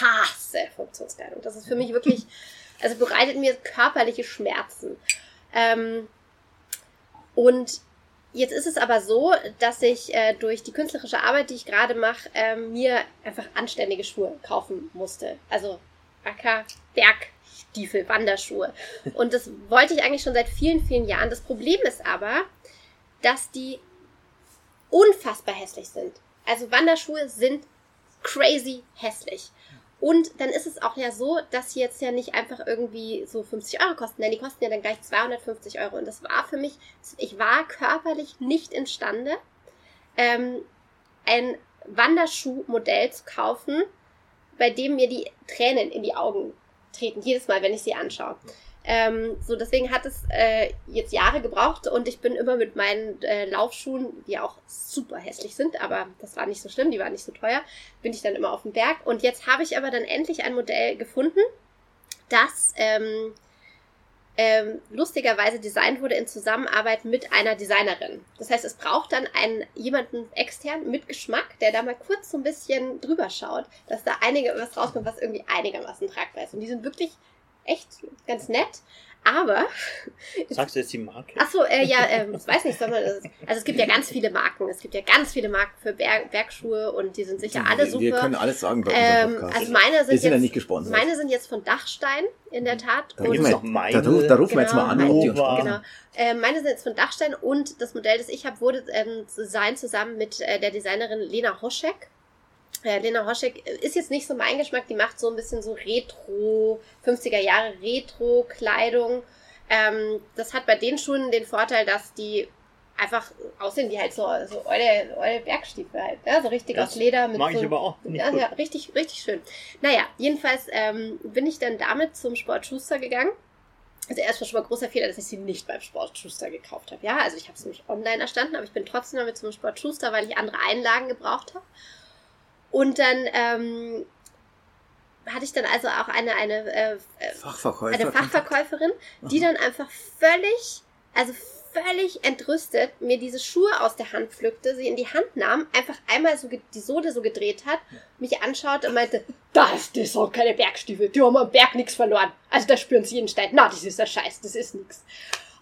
hasse Funktionskleidung. Das ist für mich wirklich, also bereitet mir körperliche Schmerzen. Ähm, und jetzt ist es aber so, dass ich äh, durch die künstlerische Arbeit, die ich gerade mache, ähm, mir einfach anständige Schuhe kaufen musste. Also Acker, Bergstiefel, Wanderschuhe. Und das wollte ich eigentlich schon seit vielen, vielen Jahren. Das Problem ist aber, dass die unfassbar hässlich sind. Also Wanderschuhe sind crazy hässlich. Und dann ist es auch ja so, dass sie jetzt ja nicht einfach irgendwie so 50 Euro kosten, denn die kosten ja dann gleich 250 Euro. Und das war für mich, ich war körperlich nicht imstande, ähm, ein Wanderschuhmodell zu kaufen, bei dem mir die Tränen in die Augen treten, jedes Mal, wenn ich sie anschaue. Ähm, so, deswegen hat es äh, jetzt Jahre gebraucht und ich bin immer mit meinen äh, Laufschuhen, die auch super hässlich sind, aber das war nicht so schlimm, die waren nicht so teuer, bin ich dann immer auf dem Berg. Und jetzt habe ich aber dann endlich ein Modell gefunden, das ähm, ähm, lustigerweise designt wurde in Zusammenarbeit mit einer Designerin. Das heißt, es braucht dann einen jemanden extern mit Geschmack, der da mal kurz so ein bisschen drüber schaut, dass da einige was rauskommt, was irgendwie einigermaßen tragbar ist. Und die sind wirklich echt ganz nett. Aber. Sagst du jetzt die Marke? Achso, äh, ja, äh, ich weiß nicht, sondern. Also es gibt ja ganz viele Marken. Es gibt ja ganz viele Marken für Berg, Bergschuhe und die sind sicher alle super. Wir können alles sagen bei unserem ähm, Also meine sind, wir sind jetzt, ja nicht gesponsert. Meine sind jetzt von Dachstein, in der Tat. Da, und wir, meine, da, da rufen wir jetzt mal an, genau, ob die uns Genau. Äh, meine sind jetzt von Dachstein und das Modell, das ich habe, wurde ähm, designt zusammen mit äh, der Designerin Lena Hoschek. Ja, Lena Hoschek ist jetzt nicht so mein Geschmack, die macht so ein bisschen so Retro, 50er Jahre Retro-Kleidung. Ähm, das hat bei den Schuhen den Vorteil, dass die einfach aussehen wie halt so, so eure, eure Bergstiefel halt, ne? so richtig das aus Leder. Mit mag so, ich aber auch. Ja, ja, richtig, richtig schön. Naja, jedenfalls ähm, bin ich dann damit zum Sport Schuster gegangen. Also erstmal schon mal großer Fehler, dass ich sie nicht beim Sport Schuster gekauft habe. Ja, also ich habe es nämlich online erstanden, aber ich bin trotzdem damit zum Sport Schuster, weil ich andere Einlagen gebraucht habe. Und dann ähm, hatte ich dann also auch eine, eine, äh, Fachverkäufer eine Fachverkäuferin, die dann einfach völlig, also völlig entrüstet mir diese Schuhe aus der Hand pflückte, sie in die Hand nahm, einfach einmal so die Sohle so gedreht hat, mich anschaut und meinte, das, das sind keine Bergstiefel, die haben am Berg nichts verloren. Also da spüren sie jeden Stein. Na, das ist der Scheiß, das ist nichts.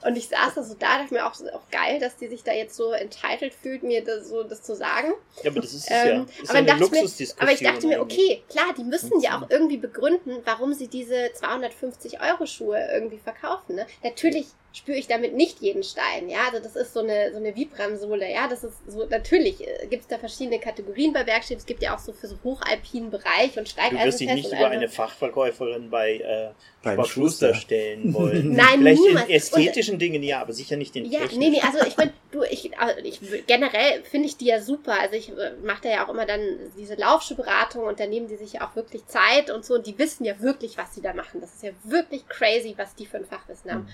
Und ich saß da so da, dachte mir auch, auch geil, dass die sich da jetzt so entitled fühlt, mir das, so das zu sagen. Ja, aber das ist ähm, ja, ist aber, ja mir, aber ich dachte mir, okay, klar, die müssen ja auch irgendwie begründen, warum sie diese 250 Euro Schuhe irgendwie verkaufen. Ne? Natürlich spüre ich damit nicht jeden Stein. Ja, also das ist so eine, so eine Vibram-Sohle. Ja, das ist so, natürlich äh, gibt es da verschiedene Kategorien bei Bergstiefel. Es gibt ja auch so für so hochalpinen Bereich und Steigeisen. Du wirst dich nicht über eine Fachverkäuferin bei, äh, Beim Schuster stellen wollen. Nein, Vielleicht niemals. in ästhetischen und, Dingen ja, aber sicher nicht in Ja, nee, nee, also ich meine, du, ich, also ich generell finde ich die ja super. Also ich äh, mache da ja auch immer dann diese Laufschuhberatung und da nehmen die sich ja auch wirklich Zeit und so und die wissen ja wirklich, was sie da machen. Das ist ja wirklich crazy, was die für ein Fachwissen haben. Mhm.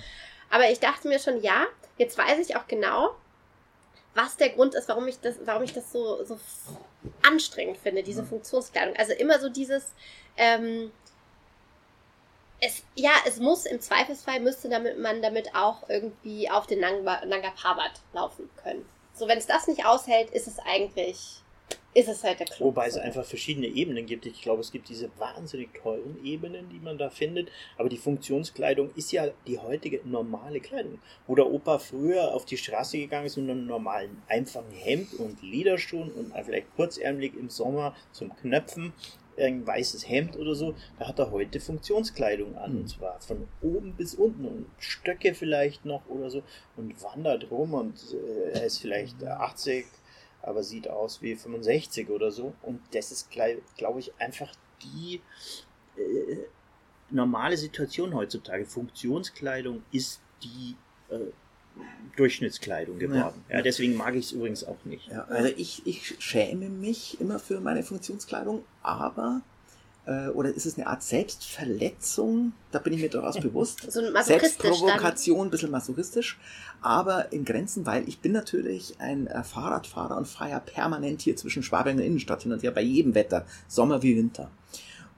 Aber ich dachte mir schon, ja, jetzt weiß ich auch genau, was der Grund ist, warum ich das, warum ich das so, so anstrengend finde, diese Funktionskleidung. Also immer so dieses, ähm, es, ja, es muss im Zweifelsfall müsste damit man damit auch irgendwie auf den Nanga, Nanga Parbat laufen können. So, wenn es das nicht aushält, ist es eigentlich ist es halt der Club. Wobei es einfach verschiedene Ebenen gibt. Ich glaube, es gibt diese wahnsinnig teuren Ebenen, die man da findet. Aber die Funktionskleidung ist ja die heutige normale Kleidung. Wo der Opa früher auf die Straße gegangen ist mit einem normalen, einfachen Hemd und Lederschuhen und vielleicht kurzärmelig im Sommer zum Knöpfen ein weißes Hemd oder so, da hat er heute Funktionskleidung an. Und zwar von oben bis unten und Stöcke vielleicht noch oder so und wandert rum und äh, er ist vielleicht 80, aber sieht aus wie 65 oder so. Und das ist, glaube ich, einfach die äh, normale Situation heutzutage. Funktionskleidung ist die äh, Durchschnittskleidung geworden. Ja, ja deswegen mag ich es übrigens auch nicht. Ja, also ich, ich schäme mich immer für meine Funktionskleidung, aber oder ist es eine Art Selbstverletzung? Da bin ich mir durchaus bewusst. So Selbstprovokation, ein bisschen masochistisch, aber in Grenzen, weil ich bin natürlich ein äh, Fahrradfahrer und fahre ja permanent hier zwischen Schwabing und Innenstadt hin und her bei jedem Wetter, Sommer wie Winter.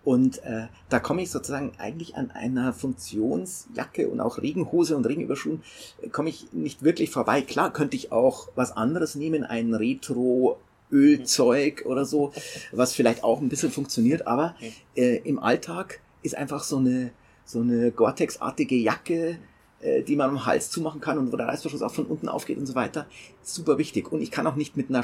Und äh, da komme ich sozusagen eigentlich an einer Funktionsjacke und auch Regenhose und Regenüberschuhen, äh, komme ich nicht wirklich vorbei. Klar könnte ich auch was anderes nehmen, ein Retro Ölzeug oder so, was vielleicht auch ein bisschen funktioniert, aber äh, im Alltag ist einfach so eine, so eine Gore-Tex-artige Jacke, äh, die man am Hals zumachen kann und wo der Reißverschluss auch von unten aufgeht und so weiter, super wichtig. Und ich kann auch nicht mit einer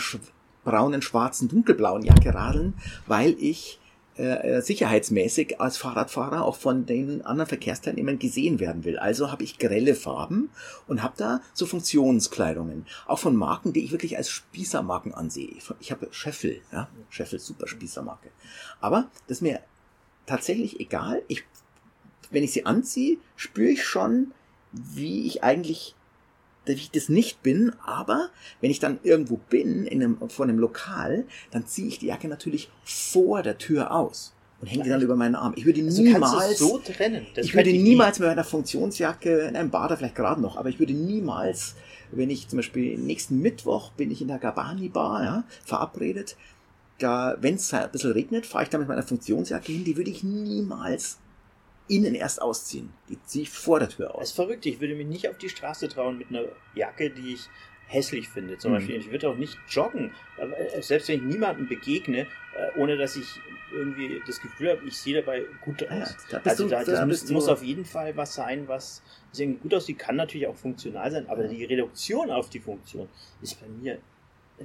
braunen, schwarzen, dunkelblauen Jacke radeln, weil ich äh, äh, sicherheitsmäßig als Fahrradfahrer auch von den anderen Verkehrsteilnehmern gesehen werden will. Also habe ich grelle Farben und habe da so Funktionskleidungen. Auch von Marken, die ich wirklich als Spießermarken ansehe. Ich habe Scheffel, ja, Scheffel, super Spießermarke. Aber das ist mir tatsächlich egal. Ich, wenn ich sie anziehe, spüre ich schon, wie ich eigentlich wie ich das nicht bin, aber wenn ich dann irgendwo bin, in einem, vor einem Lokal, dann ziehe ich die Jacke natürlich vor der Tür aus und hänge die dann über meinen Arm. Ich würde Also niemals, so trennen. Das ich würde könnte niemals mit einer Funktionsjacke in einem Bader vielleicht gerade noch, aber ich würde niemals, wenn ich zum Beispiel nächsten Mittwoch bin ich in der Gabani Bar, ja, verabredet, da, wenn es ein bisschen regnet, fahre ich da mit meiner Funktionsjacke hin, die würde ich niemals innen erst ausziehen. Die ziehe ich vor der Tür Das aus. ist verrückt. Ich würde mich nicht auf die Straße trauen mit einer Jacke, die ich hässlich finde. Zum Mhm. Beispiel, ich würde auch nicht joggen. Äh, Selbst wenn ich niemandem begegne, äh, ohne dass ich irgendwie das Gefühl habe, ich sehe dabei gut Ah ja, aus. da bist Also du- da, da das muss, bist du- muss auf jeden Fall was sein, was gut aussieht. Kann natürlich auch funktional sein, aber die Reduktion auf die Funktion ist bei mir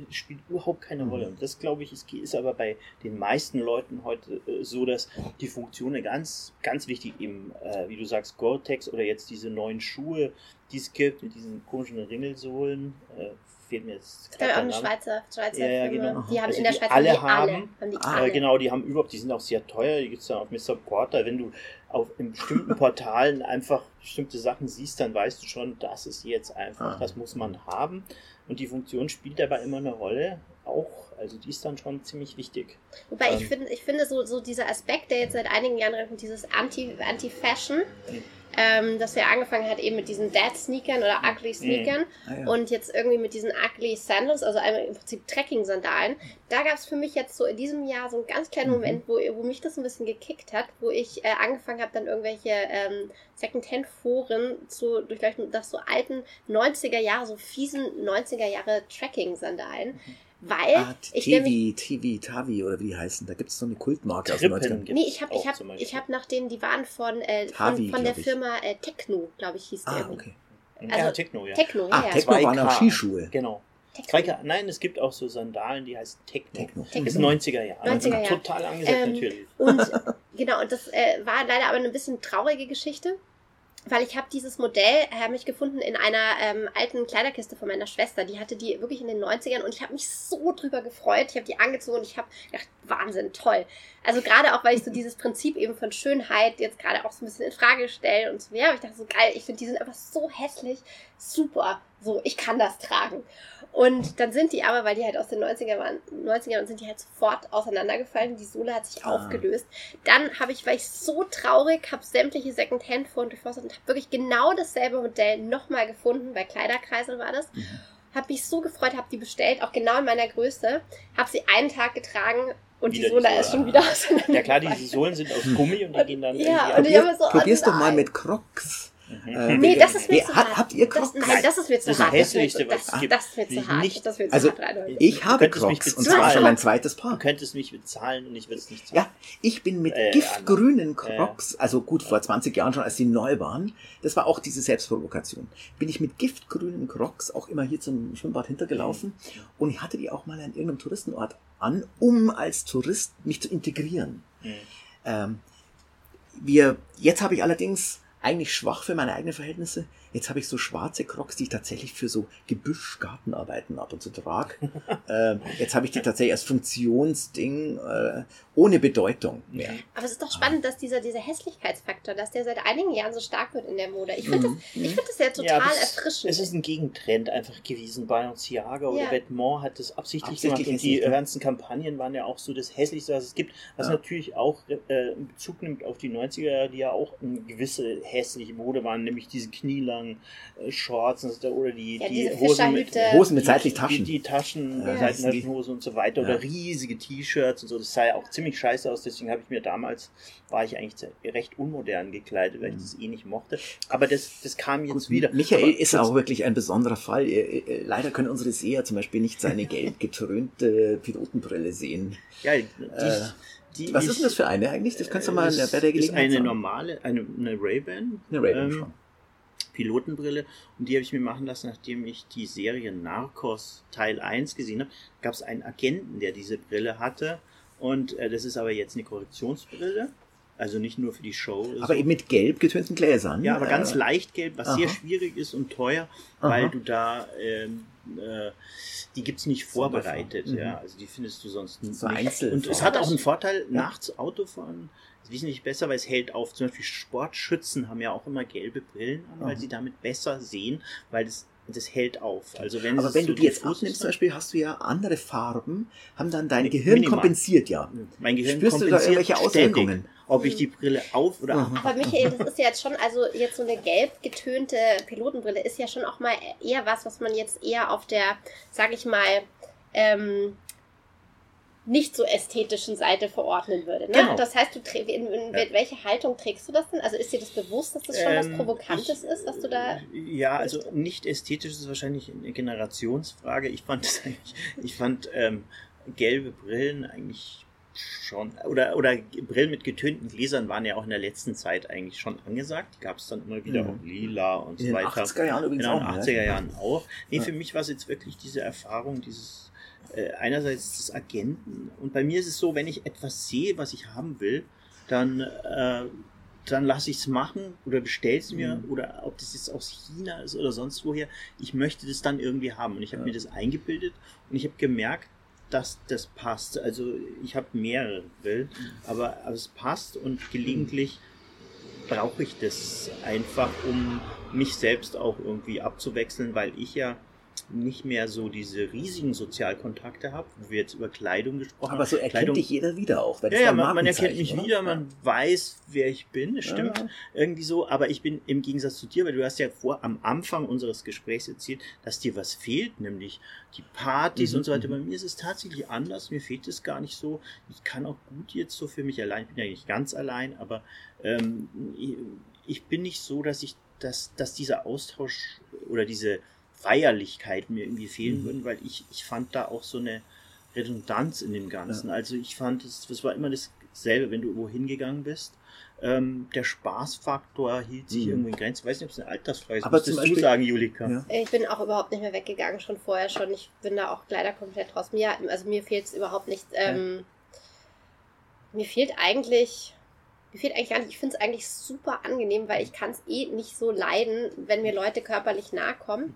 spielt überhaupt keine Mhm. Rolle. Und das, glaube ich, ist, ist aber bei den meisten Leuten heute äh, so, dass die Funktion eine ganz, ganz wichtig eben, äh, wie du sagst, Gore-Tex oder jetzt diese neuen Schuhe, die es gibt, mit diesen komischen Ringelsohlen, äh, fehlt mir jetzt Es gab ja auch der eine Name. Schweizer, Schweizer Ja, ja, genau. Die haben Also in der Schweiz alle haben alle. Haben die Ah, alle. Äh, genau, die haben überhaupt, die sind auch sehr teuer, die gibt es dann auf Mr. Porter. Wenn du auf in bestimmten Portalen einfach bestimmte Sachen siehst, dann weißt du schon, das ist jetzt einfach, Ah. das muss man haben. Und die Funktion spielt dabei immer eine Rolle, auch, also die ist dann schon ziemlich wichtig. Wobei ich Ähm. finde, ich finde so, so dieser Aspekt, der jetzt seit einigen Jahren reinkommt, dieses Anti- Anti-Fashion, Mhm. Ähm, dass er angefangen hat eben mit diesen Dad-Sneakern oder Ugly Sneakern Ah, ja. und jetzt irgendwie mit diesen Ugly Sandals, also im Prinzip Trekking-Sandalen. Da gab es für mich jetzt so in diesem Jahr so einen ganz kleinen Mhm. Moment, wo, wo mich das ein bisschen gekickt hat, wo ich äh, angefangen habe, dann irgendwelche ähm, Second-Hand-Foren zu durchleuchten nach so alten 90er Jahre, so fiesen 90er Jahre Trekking-Sandalen. Weil Ah, ich TV, Tavi oder wie die heißen. Da gibt es so eine Kultmarke aus den Trippen 90ern. gibt Nee, ich habe ich hab, ich hab nach denen, die waren von, äh, von, Tavi, von der glaub ich. Firma äh, Techno, glaube ich, hieß die. Ah, irgendwie. okay. ja, also Techno, ja. Techno, Ah, ja. ja. Techno waren 2K. auch Skischuhe. Genau. Techno. 2K, nein, es gibt auch so Sandalen, die heißen Techno. Techno. Techno. Ist 90er Jahre. 90er Jahre. Total angesagt Ähm, natürlich. Und genau, und das äh, war leider aber eine bisschen traurige Geschichte, weil ich habe dieses Modell, habe mich gefunden in einer ähm, alten Kleiderkiste von meiner Schwester. Die hatte die wirklich in den 90ern und ich habe mich so drüber gefreut. Ich habe die angezogen und ich habe gedacht, Wahnsinn, toll. Also gerade auch, weil ich so dieses Prinzip eben von Schönheit jetzt gerade auch so ein bisschen in Frage stelle und so, ja, aber ich dachte so geil, ich finde, die sind einfach so hässlich, super, so, ich kann das tragen. Und dann sind die aber, weil die halt aus den 90er waren, 90ern und sind die halt sofort auseinandergefallen. Die Sohle hat sich Ah. aufgelöst. Dann habe ich, war ich so traurig, habe sämtliche Secondhand-Foren durchforstet und habe wirklich genau dasselbe Modell nochmal gefunden. Bei Kleiderkreisel war das. Mhm. Habe mich so gefreut, habe die bestellt, auch genau in meiner Größe. Habe sie einen Tag getragen und Wieder die Sohle ist schon wieder auseinandergefallen. Ja klar, diese Sohlen sind aus Gummi und die gehen dann Ja, und ich habe so, Probier's doch mal mit Crocs. Mhm. Äh, Nee, das ist mir Wer- zu hart. habt ihr das, Crocs? Nein, das ist mir zu Das hart. Das, was das, das ist mir zu Ich hart. nicht- Das wird zu Also, hart. Ich habe Crocs und zwar schon mein zweites Du Paar. könntest mich bezahlen und ich würde es nicht zahlen. Ja, ich bin mit Äh, giftgrünen äh. Crocs, also gut, vor 20 Jahren schon, als die neu waren, das war auch diese Selbstprovokation, bin ich mit giftgrünen Crocs auch immer hier zum Schwimmbad hintergelaufen und ich hatte die auch mal an irgendeinem Touristenort an, um als Tourist mich zu integrieren. Mhm. Ähm, wir, jetzt habe ich allerdings eigentlich schwach für meine eigenen Verhältnisse. Jetzt habe ich so schwarze Crocs, die ich tatsächlich für so Gebüschgartenarbeiten ab und zu trage. ähm, jetzt habe ich die tatsächlich als Funktionsding äh, ohne Bedeutung mehr. Aber es ist doch spannend, dass dieser, dieser Hässlichkeitsfaktor, dass der seit einigen Jahren so stark wird in der Mode. Ich finde Mhm. das, ich find das ja total aber es- erfrischend. Es ist ein Gegentrend einfach gewesen. Balenciaga oder Ja. Vetements hat das absichtlich, Absichtlich gemacht und die ja. ganzen Kampagnen waren ja auch so das Hässlichste, was es gibt. Was Ja. natürlich auch äh, Bezug nimmt auf die 90er, die ja auch eine gewisse hässliche Mode waren, nämlich diese knielangen äh, Shorts oder die, Ja, die diese Hosen mit. Hosen mit die- seitlich Die, Taschen. die Taschen, Ja. Seitentaschenhosen und so weiter Ja. oder riesige T-Shirts und so. Das sah ja auch ziemlich scheiße aus. Deswegen habe ich mir damals, war ich eigentlich recht unmodern gekleidet, weil ich das eh nicht mochte. Aber das, das kam jetzt Gut, wieder. Michael Aber ist auch wirklich ein besonderer Fall. Äh, äh, Leider können unsere Seher zum Beispiel nicht seine gelb getrönte Pilotenbrille sehen. Ja, die, Äh, die Was ist denn das für eine eigentlich? Das kannst du mal bei der ist Gelegenheit eine sagen. normale, eine, eine Ray-Ban. Eine Ray-Ban ähm, schon. Pilotenbrille und die habe ich mir machen lassen, nachdem ich die Serie Narcos Teil 1 gesehen habe. Gab es einen Agenten, der diese Brille hatte und äh, das ist aber jetzt eine Korrektionsbrille, also nicht nur für die Show. Aber so. eben mit gelb getönten Gläsern. ja, aber ganz Äh, leicht gelb, was aha. sehr schwierig ist und teuer, Aha. weil du da ähm, äh, die gibt's nicht vorbereitet, Mhm. ja, also die findest du sonst So nicht. Einzel. Und es hat auch einen Vorteil, nachts Auto fahren wesentlich besser, weil es hält auf. Zum Beispiel Sportschützen haben ja auch immer gelbe Brillen an, weil Mhm. sie damit besser sehen, weil das, das hält auf. Also wenn Aber wenn so du die jetzt diffus abnimmst, zum Beispiel, hast du ja andere Farben, haben dann dein Gehirn minimal. kompensiert, ja. mein Gehirn Spürst du da kompensiert irgendwelche Auswirkungen? ob ich die Brille auf oder ab Aber Michael, das ist ja jetzt schon, also jetzt so eine gelb getönte Pilotenbrille ist ja schon auch mal eher was, was man jetzt eher auf der, sag ich mal, ähm, nicht so ästhetischen Seite verordnen würde. Ne? Genau. Das heißt, du in, in Ja. welche Haltung trägst du das denn? Also ist dir das bewusst, dass das schon was Ähm, Provokantes ich- ist, was du da. Ja, also nicht ästhetisch ist wahrscheinlich eine Generationsfrage. Ich fand das eigentlich, ich fand ähm, gelbe Brillen eigentlich schon, oder, oder Brillen mit getönten Gläsern waren ja auch in der letzten Zeit eigentlich schon angesagt. Gab es dann immer wieder Mhm. auch lila und so In den weiter. 80er Jahren übrigens Genau, in auch. den ne? 80er Jahren auch. Nee, Ja. für mich war es jetzt wirklich diese Erfahrung, dieses äh, einerseits des Agenten und bei mir ist es so, wenn ich etwas sehe, was ich haben will, dann äh, dann lasse ich es machen oder bestell es mir Mhm. oder ob das jetzt aus China ist oder sonst woher. Ich möchte das dann irgendwie haben und ich habe Ja. mir das eingebildet und ich habe gemerkt, dass das passt. Also ich habe mehrere aber es passt und gelegentlich brauche ich das einfach, um mich selbst auch irgendwie abzuwechseln, weil ich ja nicht mehr so diese riesigen Sozialkontakte habe, wo wir jetzt über Kleidung gesprochen Aber so haben. erkennt Kleidung, dich jeder wieder auch. ja, ja, man, man erkennt mich oder? wieder, man weiß, wer ich bin, das stimmt Ja. irgendwie so, aber ich bin im Gegensatz zu dir, weil du hast ja vor am Anfang unseres Gesprächs erzählt, dass dir was fehlt, nämlich die Partys Mhm, und so weiter. mhm. Bei mir ist es tatsächlich anders, mir fehlt es gar nicht so. Ich kann auch gut jetzt so für mich allein, ich bin ja nicht ganz allein, aber ähm, ich, ich bin nicht so, dass ich, dass, dass dieser Austausch oder diese Feierlichkeit mir irgendwie fehlen Mhm. würden, weil ich, ich fand da auch so eine Redundanz in dem Ganzen. Also ich fand, es, es war immer dasselbe, wenn du irgendwo hingegangen bist. Ähm, der Spaßfaktor hielt sich Mhm. irgendwie in Grenzen. Ich weiß nicht, ob es eine Altersfrage ist. Aber Müsstest zum du Beispiel- sagen, Julika. Ja. Ich bin auch überhaupt nicht mehr weggegangen, schon vorher schon. Ich bin da auch leider komplett raus. Mir, also mir fehlt es überhaupt nicht. Ähm, Mir fehlt eigentlich, mir fehlt eigentlich gar nicht, ich finde es eigentlich super angenehm, weil ich kann es eh nicht so leiden, wenn mir Leute körperlich nahe kommen.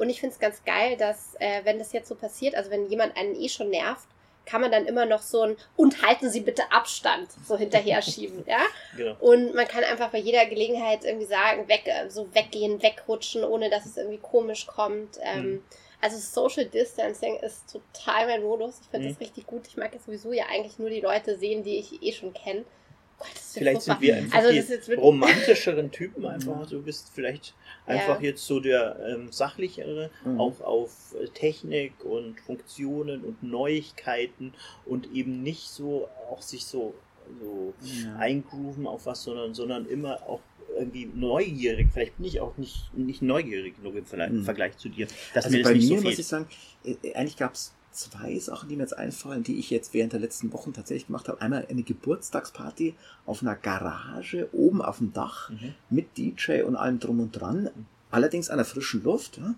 Und ich finde es ganz geil, dass, äh, wenn das jetzt so passiert, also wenn jemand einen eh schon nervt, kann man dann immer noch so ein und halten Sie bitte Abstand so hinterher schieben, ja? Genau. Und man kann einfach bei jeder Gelegenheit irgendwie sagen, weg, äh, so weggehen, wegrutschen, ohne dass es irgendwie komisch kommt. Ähm, Mhm. Also Social Distancing ist total mein Modus. Ich finde Mhm. das richtig gut. Ich mag ja sowieso ja eigentlich nur die Leute sehen, die ich eh schon kenne. Ja Vielleicht sind wir einfach Also die romantischeren Typen einfach. Du bist vielleicht Ja. einfach jetzt so der ähm, sachlichere, Mhm. auch auf äh, Technik und Funktionen und Neuigkeiten und eben nicht so auch sich so, so Ja. eingrooven auf was, sondern, sondern immer auch irgendwie neugierig. Vielleicht bin ich auch nicht, nicht neugierig genug im Vergleich, Mhm. Vergleich zu dir, dass also mir bei das nicht mir so muss ich sagen, äh, eigentlich gab es zwei Sachen, die mir jetzt einfallen, die ich jetzt während der letzten Wochen tatsächlich gemacht habe. Einmal eine Geburtstagsparty auf einer Garage oben auf dem Dach Mhm. mit DJ und allem drum und dran. Allerdings an der frischen Luft, ja,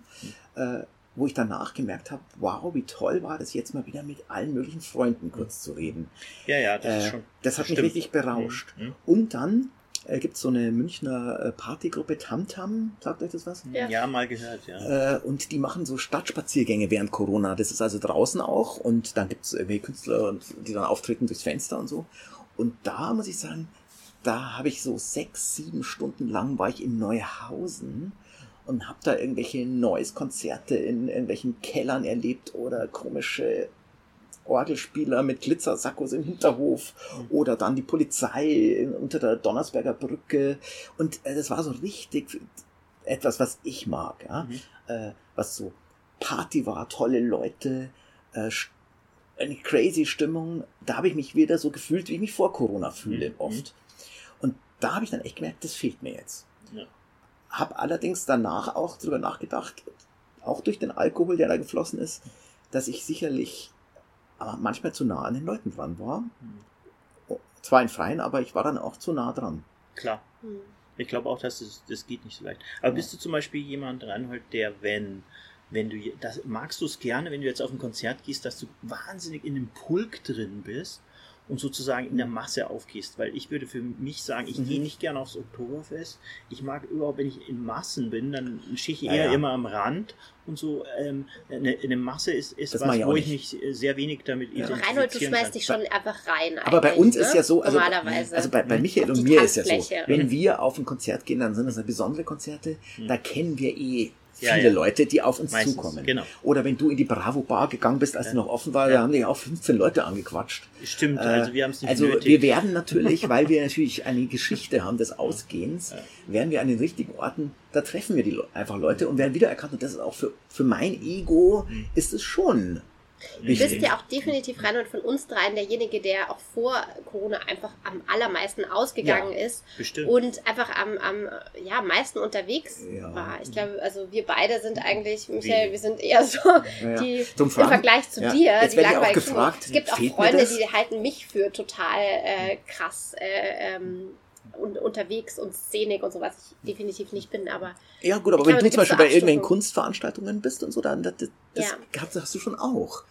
äh, wo ich danach gemerkt habe, wow, wie toll war das jetzt mal wieder mit allen möglichen Freunden kurz zu reden. Ja, ja, das ist Äh, schon. das hat mich stimmt. richtig berauscht. Mhm. Und dann äh, gibt es so eine Münchner äh, Partygruppe Tamtam, sagt euch das was? Ja. Ja. mal gehört, ja. Äh, und die machen so Stadtspaziergänge während Corona. Das ist also draußen auch. Und dann gibt es irgendwie Künstler, und die dann auftreten durchs Fenster und so. Und da muss ich sagen, da habe ich so sechs, sieben Stunden lang war ich in Neuhausen und habe da irgendwelche Noise-Konzerte in irgendwelchen Kellern erlebt oder komische Orgelspieler mit Glitzersackos im Hinterhof oder dann die Polizei unter der Donnersberger Brücke. Und äh, das war so richtig etwas, was ich mag, ja. Mhm. Äh, was so Party war, tolle Leute, äh, eine crazy Stimmung. Da habe ich mich wieder so gefühlt, wie ich mich vor Corona fühle, Mhm. oft. Und da habe ich dann echt gemerkt, das fehlt mir jetzt. Ja. Hab allerdings danach auch drüber nachgedacht, auch durch den Alkohol, der da geflossen ist, dass ich sicherlich aber manchmal zu nah an den Leuten dran war. Mhm. Zwar in Freien, aber ich war dann auch zu nah dran. Klar. Hm. Ich glaube auch, dass es, das geht nicht so leicht. Aber Ja. bist du zum Beispiel jemand, Reinhold, der, wenn, wenn du, je- das, magst du es gerne, wenn du jetzt auf ein Konzert gehst, dass du wahnsinnig in dem Pulk drin bist und sozusagen in der Masse aufgehst. Weil ich würde für mich sagen, ich Mhm. gehe nicht gern aufs Oktoberfest. Ich mag überhaupt, wenn ich in Massen bin, dann stehe ich Ja, eher ja. immer am Rand und so. Ähm, eine, eine Masse ist, ist Das was, ich wo ich nicht. mich sehr wenig damit Ja. Identifizieren Reinhold, du schmeißt kann. dich schon einfach rein. Aber bei uns ist ne? ja so, also, Normalerweise. also bei, bei Michael Auf und mir ist ja so, wenn wir auf ein Konzert gehen, dann sind das ja besondere Konzerte, da kennen wir eh viele ja. Leute, die auf uns Meistens, zukommen. genau. Oder wenn du in die Bravo Bar gegangen bist, als Ja. die noch offen war, Ja. da haben dich auch 15 Leute angequatscht. Stimmt, Äh, also wir haben es nicht Also nötig. wir werden natürlich, weil wir natürlich eine Geschichte haben des Ausgehens, werden wir an den richtigen Orten, da treffen wir die Le einfach Leute und werden wiedererkannt. Und das ist auch für, für mein Ego, Mhm. ist es schon Du bist ja auch definitiv Reinhold von uns dreien derjenige, der auch vor Corona einfach am allermeisten ausgegangen ist Bestimmt. und einfach am, am ja, meisten unterwegs Ja. war. Ich glaube, also wir beide sind eigentlich, Michael, Wie? wir sind eher so ja. die Zum im? Vergleich zu Ja. dir, Jetzt die werd ich auch langweilig gefragt, Es gibt auch Freunde, die halten mich für total äh, krass äh, ähm, und unterwegs und Szenik und so, was ich definitiv nicht bin, aber Ja, gut, aber wenn du zum Beispiel bei irgendwelchen. Kunstveranstaltungen bist und so, dann das, das, das Ja. hast, hast du schon auch.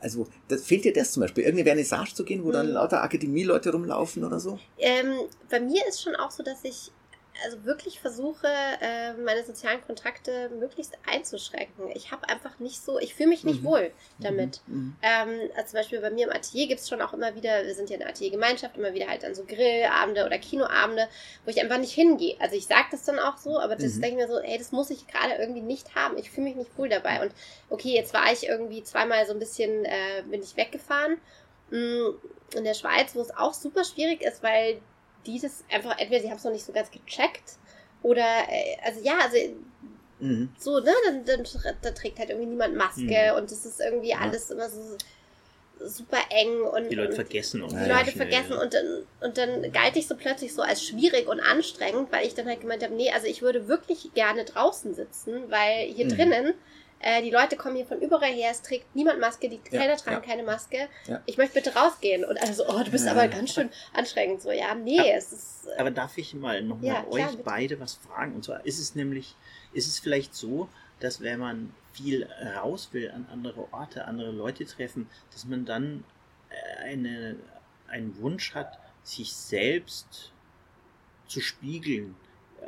Also das fehlt dir das zum Beispiel, irgendeine Vernissage zu gehen, wo dann Mhm. lauter Akademieleute rumlaufen oder so? Ähm, bei mir ist schon auch so, dass ich also wirklich versuche, äh, meine sozialen Kontakte möglichst einzuschränken. Ich habe einfach nicht so, ich fühle mich nicht Mhm. wohl damit. Mhm. Ähm, also zum Beispiel bei mir im Atelier gibt es schon auch immer wieder, wir sind ja eine Ateliergemeinschaft, immer wieder halt dann so Grillabende oder Kinoabende, wo ich einfach nicht hingehe. Also ich sage das dann auch so, aber das Mhm. denke ich mir so, ey, das muss ich gerade irgendwie nicht haben. Ich fühle mich nicht wohl dabei. Und okay, jetzt war ich irgendwie zweimal so ein bisschen, äh, bin ich weggefahren mh, in der Schweiz, wo es auch super schwierig ist, weil die das einfach, entweder sie haben es noch nicht so ganz gecheckt oder, äh, also ja, also Mhm. so, ne, dann, dann da trägt halt irgendwie niemand Maske Mhm. und es ist irgendwie Ja. alles immer so super eng und die Leute und vergessen auch die ja. Leute schnell, vergessen ja. und dann, und dann galt ich so plötzlich so als schwierig und anstrengend, weil ich dann halt gemeint habe, nee, also ich würde wirklich gerne draußen sitzen, weil hier Mhm. drinnen, äh, die Leute kommen hier von überall her, es trägt niemand Maske, die Ja, Kellner tragen ja. keine Maske. Ja. Ich möchte bitte rausgehen. Und also, oh, du bist Ja. aber ganz schön anstrengend. So, ja, nee, es ist. Äh, Aber darf ich mal noch mal Ja, klar, euch bitte. beide was fragen? Und zwar ist es nämlich, ist es vielleicht so, dass wenn man viel raus will an andere Orte, andere Leute treffen, dass man dann äh, eine, einen Wunsch hat, sich selbst zu spiegeln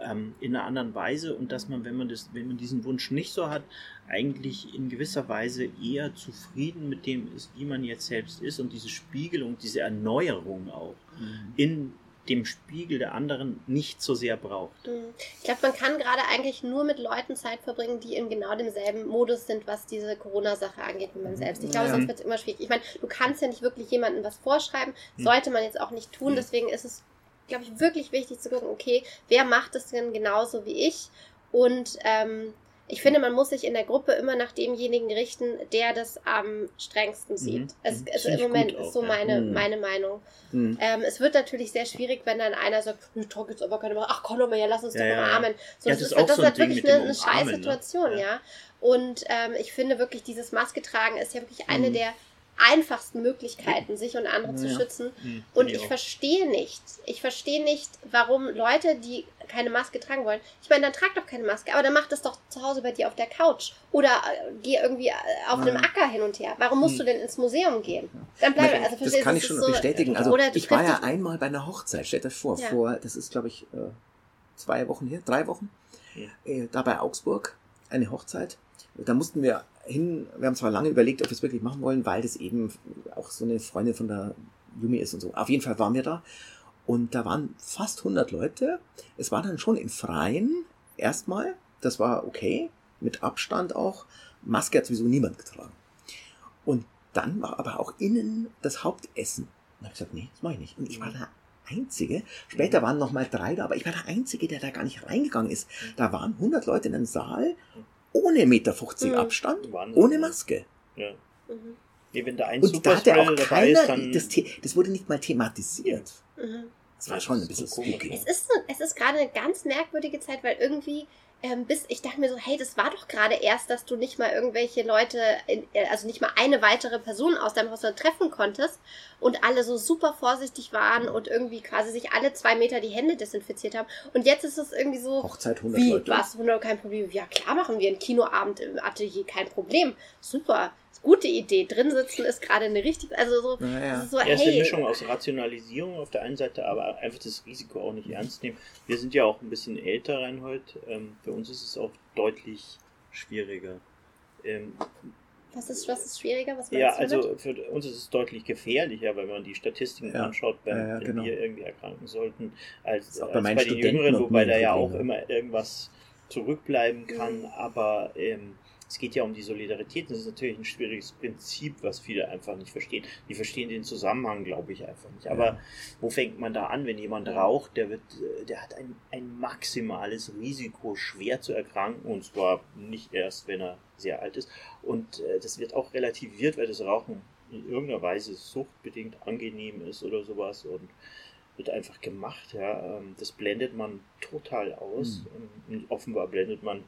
ähm, in einer anderen Weise und dass man, wenn man das, wenn man diesen Wunsch nicht so hat, eigentlich in gewisser Weise eher zufrieden mit dem ist, wie man jetzt selbst ist und diese Spiegelung, diese Erneuerung auch Mhm. in dem Spiegel der anderen nicht so sehr braucht. mh. Ich glaube, man kann gerade eigentlich nur mit Leuten Zeit verbringen, die in genau demselben Modus sind, was diese Corona-Sache angeht, wie man selbst. Ich glaube, Ja. sonst wird es immer schwierig. Ich meine, du kannst ja nicht wirklich jemandem was vorschreiben, Hm. sollte man jetzt auch nicht tun. Hm. Deswegen ist es, glaube ich, wirklich wichtig zu gucken, okay, wer macht es denn genauso wie ich? Und ähm, ich finde, man muss sich in der Gruppe immer nach demjenigen richten, der das am strengsten sieht. Es, Mhm. es, Finde Im Moment ist so ja. meine, Mhm. meine Meinung. Mhm. Ähm, es wird natürlich sehr schwierig, wenn dann einer sagt, ich trage jetzt aber keine Maske. Ach komm doch mal, ja, lass uns Ja, doch ja, ja. umarmen. So, Ja, das, das ist, auch das so ist halt wirklich eine, eine scheiß ne? Situation, ja. Ja. Und ähm, ich finde wirklich, dieses Maske tragen ist ja wirklich eine Mhm. der einfachsten Möglichkeiten, sich und andere zu Ja. schützen. Hm, Und ich verstehe nicht, ich verstehe nicht, warum Leute, die keine Maske tragen wollen, ich meine, dann trag doch keine Maske, aber dann mach das doch zu Hause bei dir auf der Couch oder äh, geh irgendwie äh, auf einem Ja. Acker hin und her. Warum musst Hm. du denn ins Museum gehen? Dann bleib, also das verstehst kann ich schon so, bestätigen. Also ich war ja einmal bei einer Hochzeit, stellt euch vor, Ja. vor, das ist glaube ich äh, zwei Wochen her, drei Wochen, Ja. äh, da bei Augsburg, eine Hochzeit. Da mussten wir hin, wir haben zwar lange überlegt, ob wir es wirklich machen wollen, weil das eben auch so eine Freundin von der Yumi ist und so. Auf jeden Fall waren wir da und da waren fast 100 Leute. Es war dann schon im Freien erstmal, das war okay, mit Abstand auch. Maske hat sowieso niemand getragen. Und dann war aber auch innen das Hauptessen. Und habe ich gesagt, nee, das mache ich nicht. Und ich war der Einzige. Später waren noch mal drei da, aber ich war der Einzige, der da gar nicht reingegangen ist. Da waren 100 Leute in einem Saal ohne Meter 50 Mhm. Abstand, Wahnsinn. ohne Maske. Ja. Mhm. Wenn da ein Und da hat ja Superspreader auch dabei keiner, ist, dann das, The- das wurde nicht mal thematisiert. Mhm. Das war schon ein bisschen so komisch, spooky. Es ist, so, es ist gerade eine ganz merkwürdige Zeit, weil irgendwie ähm, bis ich dachte mir so, hey, das war doch gerade erst, dass du nicht mal irgendwelche Leute, in, äh, also nicht mal eine weitere Person aus deinem Haushalt treffen konntest. und alle so super vorsichtig waren und irgendwie quasi sich alle zwei Meter die Hände desinfiziert haben. Und jetzt ist es irgendwie so. Hochzeit 100 wie, Leute. Was? 100 kein Problem. Ja, klar machen wir einen Kinoabend im Atelier, kein Problem. Super. Gute Idee. Drin sitzen ist gerade eine richtig, also so, Naja. so Ja, ist eine hey. Mischung aus Rationalisierung auf der einen Seite, aber einfach das Risiko auch nicht ernst nehmen. Wir sind ja auch ein bisschen älter, Reinhold. Ähm, für uns ist es auch deutlich schwieriger. Ähm, Was ist, was ist schwieriger? Was ja, meinst du also für uns ist es deutlich gefährlicher, wenn man die Statistiken Ja. anschaut, wenn, Ja, ja, wenn genau. wir irgendwie erkranken sollten, als, als bei bei, den Studenten Jüngeren, wobei da ja auch immer irgendwas zurückbleiben kann. Mhm. Aber ähm, es geht ja um die Solidarität. Das ist natürlich ein schwieriges Prinzip, was viele einfach nicht verstehen. Die verstehen den Zusammenhang, glaube ich, einfach nicht. Aber Ja. wo fängt man da an, wenn jemand raucht? Der wird, äh, der hat ein, ein maximales Risiko, schwer zu erkranken, und zwar nicht erst, wenn er sehr alt ist. Und äh, das wird auch relativiert, weil das Rauchen in irgendeiner Weise suchtbedingt angenehm ist oder sowas und wird einfach gemacht. Ja. Ähm, Das blendet man total aus. Und offenbar blendet man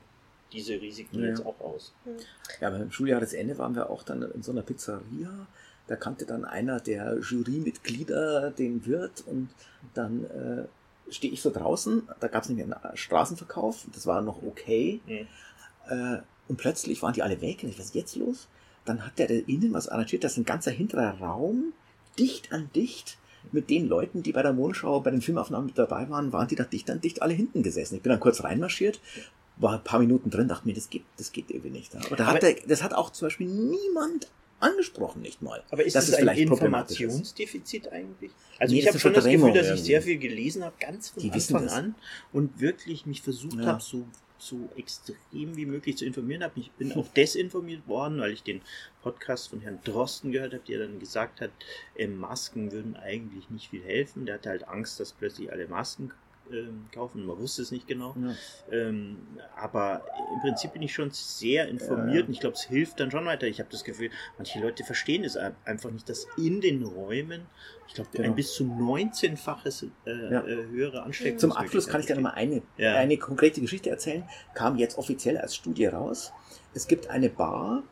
diese Risiken Ja. jetzt auch aus. Ja, beim Schuljahresende waren wir auch dann in so einer Pizzeria. Da kannte dann einer der Jurymitglieder den Wirt und dann äh, stehe ich so draußen. Da gab es nämlich einen Straßenverkauf. Das war noch okay. Mhm. Äh, und plötzlich waren die alle weg. Und ich, was ist jetzt los? Dann hat der da innen was arrangiert. Das ist ein ganzer hinterer Raum, dicht an dicht. Mit den Leuten, die bei der Mondschau, bei den Filmaufnahmen mit dabei waren, waren die da dicht an dicht alle hinten gesessen. Ich bin dann kurz reinmarschiert, war ein paar Minuten drin, dachte mir, das geht, das geht irgendwie nicht. Aber da hat der, das hat auch zum Beispiel niemand angesprochen, nicht mal. Aber ist Dass das, es ein ist. Informationsdefizit eigentlich? Also Nee, ich das habe ist schon das Gefühl, dass ich sehr viel gelesen habe, ganz von Die Anfang das. an und wirklich mich versucht Ja. habe, so, so extrem wie möglich zu informieren habe. Ich bin auch desinformiert worden, weil ich den Podcast von Herrn Drosten gehört habe, der dann gesagt hat, äh, Masken würden eigentlich nicht viel helfen. Der hatte halt Angst, dass plötzlich alle Masken kaufen. Man wusste es nicht genau. Ja. Ähm, aber im Prinzip bin ich schon sehr informiert Ja. und ich glaube, es hilft dann schon weiter. Ich habe das Gefühl, manche Leute verstehen es ein- einfach nicht, dass in den Räumen, ich glaube, Genau. ein bis zu 19-faches äh, Ja. äh, höhere Ansteckung. Zum Abschluss kann ich dir nochmal eine, eine konkrete Geschichte erzählen. Kam jetzt offiziell als Studie raus. Es gibt eine Bar,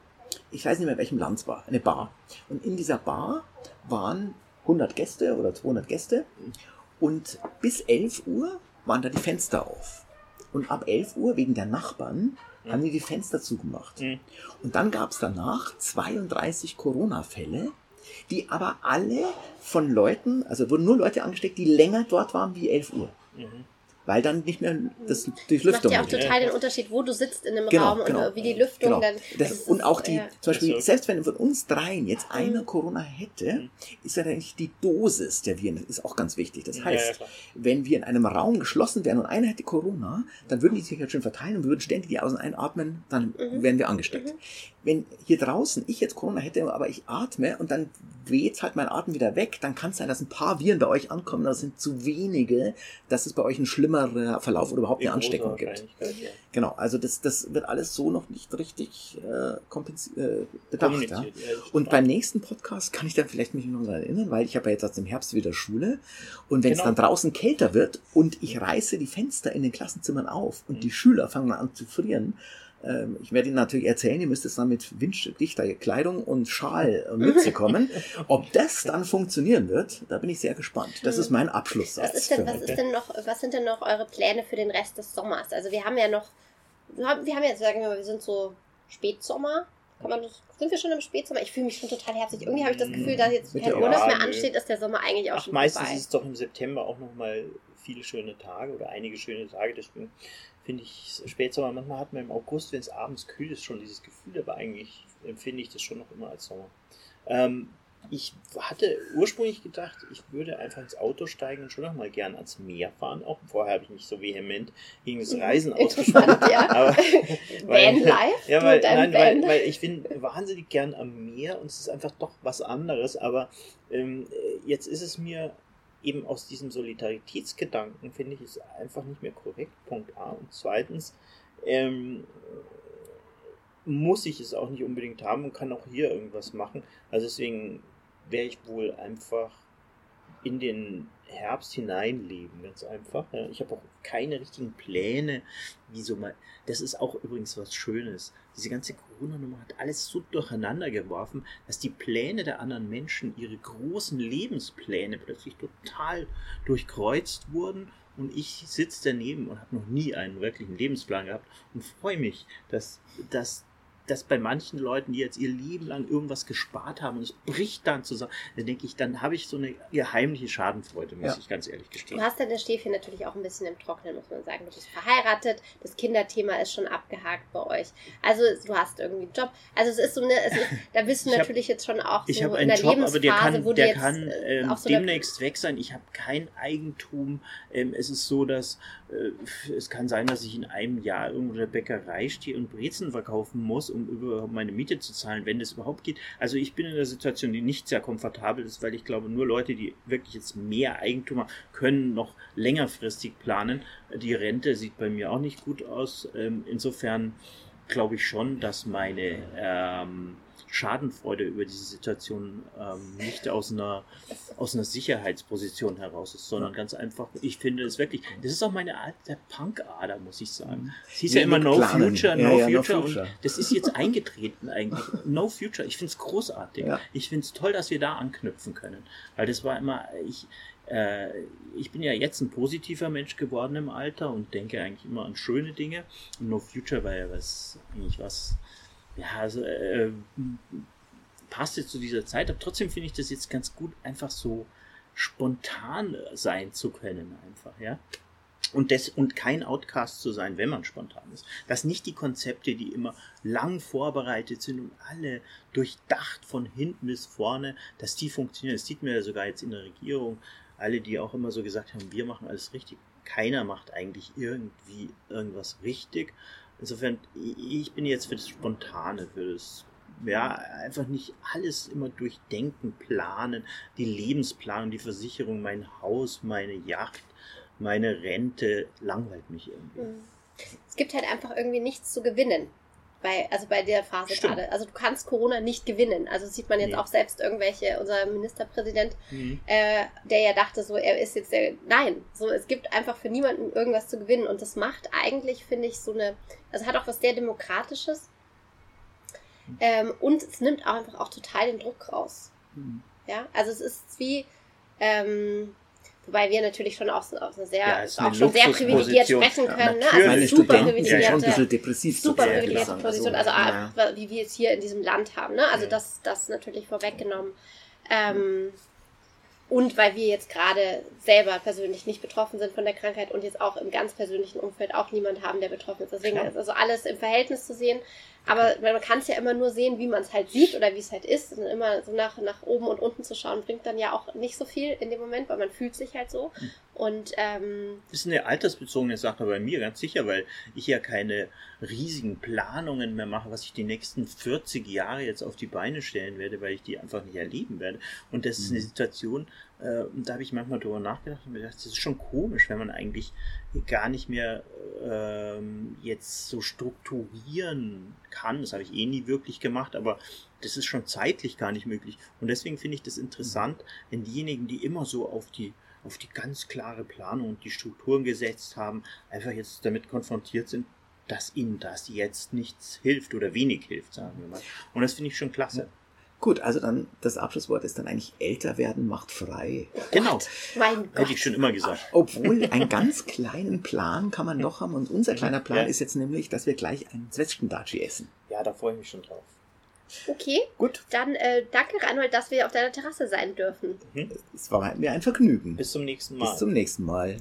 ich weiß nicht mehr, in welchem Land es war, eine Bar. Und in dieser Bar waren 100 Gäste oder 200 Gäste. Und bis 11 Uhr waren da die Fenster auf. Und ab 11 Uhr, wegen der Nachbarn, Mhm. haben die die Fenster zugemacht. Mhm. Und dann gab es danach 32 Corona-Fälle, die aber alle von Leuten, also wurden nur Leute angesteckt, die länger dort waren wie 11 Uhr. Mhm. Weil dann nicht mehr das Macht Durchlüftung ja auch möglich ist. total den Unterschied, wo du sitzt in einem Genau, Raum genau. und wie die Lüftung Genau. dann. Das, und auch die, ja. zum Beispiel, selbst wenn von uns dreien jetzt einer Mhm. Corona hätte, Mhm. ist ja eigentlich die Dosis der Viren, das ist auch ganz wichtig. Das Ja, heißt, ja, klar. wenn wir in einem Raum geschlossen wären und einer hätte Corona, dann würden die sich halt schön verteilen und wir würden ständig die außen einatmen, dann Mhm. wären wir angesteckt. Mhm. Wenn hier draußen ich jetzt Corona hätte, aber ich atme und dann weht halt mein Atem wieder weg, dann kann es sein, dass ein paar Viren bei euch ankommen, das sind zu wenige, dass es bei euch ein schlimmerer Verlauf oder überhaupt eine Ansteckung gibt. Ja. Genau, also das, das wird alles so noch nicht richtig äh, kompensi- äh, bedacht. Ja? Und beim nächsten Podcast kann ich dann vielleicht mich noch daran erinnern, weil ich habe ja jetzt aus dem Herbst wieder Schule und wenn es Genau. dann draußen kälter wird und ich reiße die Fenster in den Klassenzimmern auf und Mhm. die Schüler fangen an zu frieren, ich werde Ihnen natürlich erzählen, ihr müsst jetzt dann mit winddichter Kleidung und Schal und Mütze kommen. Ob das dann funktionieren wird, da bin ich sehr gespannt. Das ist mein Abschlusssatz. Was ist denn, was heute. ist denn noch, was sind denn noch eure Pläne für den Rest des Sommers? Also wir haben ja noch, wir haben wir haben jetzt, sagen wir mal, wir sind so Spätsommer. Kann man das, sind wir schon im Spätsommer? Ich fühle mich schon total herzlich. Irgendwie habe ich das Gefühl, dass jetzt kein der- Urlaub mehr ansteht, ist der Sommer eigentlich auch Ach, schon meistens vorbei. ist es doch im September auch nochmal viele schöne Tage oder einige schöne Tage. Deswegen finde ich Spätsommer, manchmal hat man im August, wenn es abends kühl ist, schon dieses Gefühl, aber eigentlich empfinde ich das schon noch immer als Sommer. Ähm, ich hatte ursprünglich gedacht, ich würde einfach ins Auto steigen und schon noch mal gern ans Meer fahren. Auch vorher habe ich mich so vehement gegen das Reisen ausgesprochen. Ja. Aber, Van Life? ja, weil, nein, weil, weil ich bin wahnsinnig gern am Meer und es ist einfach doch was anderes. Aber ähm, äh, jetzt ist es mir eben aus diesem Solidaritätsgedanken, finde ich, ist einfach nicht mehr korrekt. Punkt A. Und zweitens ähm, muss ich es auch nicht unbedingt haben und kann auch hier irgendwas machen. Also deswegen wäre ich wohl einfach in den Herbst hineinleben, ganz einfach. Ja. Ich habe auch keine richtigen Pläne, wie so mal. Das ist auch übrigens was Schönes. Diese ganze Corona-Nummer hat alles so durcheinander geworfen, dass die Pläne der anderen Menschen, ihre großen Lebenspläne plötzlich total durchkreuzt wurden. Und ich sitze daneben und habe noch nie einen wirklichen Lebensplan gehabt und freue mich, dass, dass dass bei manchen Leuten, die jetzt ihr Leben lang irgendwas gespart haben und es bricht dann zusammen, dann denke ich, dann habe ich so eine heimliche Schadenfreude, muss ja. ich ganz ehrlich gestehen. Du hast deine Stäbchen natürlich auch ein bisschen im Trocknen, muss man sagen. Du bist verheiratet, das Kinderthema ist schon abgehakt bei euch. Also du hast irgendwie einen Job. Also es ist so eine, ist, da bist du natürlich hab, jetzt schon auch so ich in einen der Job, Lebensphase, aber der kann, wo der jetzt kann äh, ähm, so demnächst weg sein. Ich habe kein Eigentum. Ähm, es ist so, dass äh, es kann sein, dass ich in einem Jahr irgendwo in der Bäckerei stehe und Brezen verkaufen muss, um überhaupt meine Miete zu zahlen, wenn das überhaupt geht. Also ich bin in einer Situation, die nicht sehr komfortabel ist, weil ich glaube, nur Leute, die wirklich jetzt mehr Eigentum haben, können noch längerfristig planen. Die Rente sieht bei mir auch nicht gut aus. Ähm, insofern glaube ich schon, dass meine ähm, Schadenfreude über diese Situation ähm, nicht aus einer, aus einer Sicherheitsposition heraus ist, sondern ganz einfach, ich finde es wirklich, das ist auch meine Art der Punk-Ader, muss ich sagen. Mhm. Es hieß ja, ja immer No Planen. Future, No, ja, ja, Future, no Future. Und das ist jetzt eingetreten eigentlich. No Future, ich finde es großartig. Ich finde es toll, dass wir da anknüpfen können. Weil das war immer, ich, äh, ich bin ja jetzt ein positiver Mensch geworden im Alter und denke eigentlich immer an schöne Dinge. No Future war ja was, eigentlich was, ja, also äh, passt jetzt zu dieser Zeit, aber trotzdem finde ich das jetzt ganz gut, einfach so spontan sein zu können, einfach, ja. Und, des, und kein Outcast zu sein, wenn man spontan ist. Dass nicht die Konzepte, die immer lang vorbereitet sind und alle durchdacht von hinten bis vorne, dass die funktionieren. Das sieht man ja sogar jetzt in der Regierung. Alle, die auch immer so gesagt haben, wir machen alles richtig. Keiner macht eigentlich irgendwie irgendwas richtig. Insofern, ich bin jetzt für das Spontane, für das, ja, einfach nicht alles immer durchdenken, planen, die Lebensplanung, die Versicherung, mein Haus, meine Yacht, meine Rente, langweilt mich irgendwie. Mhm. Es gibt halt einfach irgendwie nichts zu gewinnen bei, also bei der Phase Stimmt. gerade. Also du kannst Corona nicht gewinnen. Also sieht man jetzt nee. auch selbst irgendwelche, unser Ministerpräsident, mhm. äh, der ja dachte so, er ist jetzt der, nein, so es gibt einfach für niemanden irgendwas zu gewinnen und das macht eigentlich, finde ich, so eine, also hat auch was sehr Demokratisches mhm. ähm, und es nimmt auch einfach auch total den Druck raus. Mhm. Ja, also es ist wie, ähm, Wobei wir natürlich schon auch, auch, sehr, ja, auch schon sehr privilegiert sprechen können. Ja, ne? Also super privilegierte, ja, schon ein bisschen depressiv super privilegierte Position. Also, ja. wie wir es hier in diesem Land haben. Ne? Also das, das natürlich vorweggenommen. Ähm, und weil wir jetzt gerade selber persönlich nicht betroffen sind von der Krankheit und jetzt auch im ganz persönlichen Umfeld auch niemand haben, der betroffen ist. Deswegen ist also alles im Verhältnis zu sehen. Aber man kann es ja immer nur sehen, wie man es halt sieht oder wie es halt ist. Und immer so nach, nach oben und unten zu schauen, bringt dann ja auch nicht so viel in dem Moment, weil man fühlt sich halt so. Und ähm, das ist eine altersbezogene Sache bei mir, ganz sicher, weil ich ja keine riesigen Planungen mehr mache, was ich die nächsten 40 Jahre jetzt auf die Beine stellen werde, weil ich die einfach nicht erleben werde. Und das ist eine mhm. Situation, äh, da habe ich manchmal drüber nachgedacht und mir gedacht, das ist schon komisch, wenn man eigentlich gar nicht mehr ähm, jetzt so strukturieren kann. Das habe ich eh nie wirklich gemacht, aber das ist schon zeitlich gar nicht möglich. Und deswegen finde ich das interessant, wenn diejenigen, die immer so auf die auf die ganz klare Planung und die Strukturen gesetzt haben, einfach jetzt damit konfrontiert sind, dass ihnen das jetzt nichts hilft oder wenig hilft, sagen wir mal. Und das finde ich schon klasse. Gut, also dann das Abschlusswort ist dann eigentlich älter werden macht frei. Genau. Mein Gott. Hätte ich schon immer gesagt. Obwohl einen ganz kleinen Plan kann man doch haben und unser kleiner Plan ja. ist jetzt nämlich, dass wir gleich einen Zwetschgendatschi essen. Ja, da freue ich mich schon drauf. Okay. Gut. Dann äh, danke, Reinhold, dass wir auf deiner Terrasse sein dürfen. Mhm. Es war mir ein Vergnügen. Bis zum nächsten Mal. Bis zum nächsten Mal.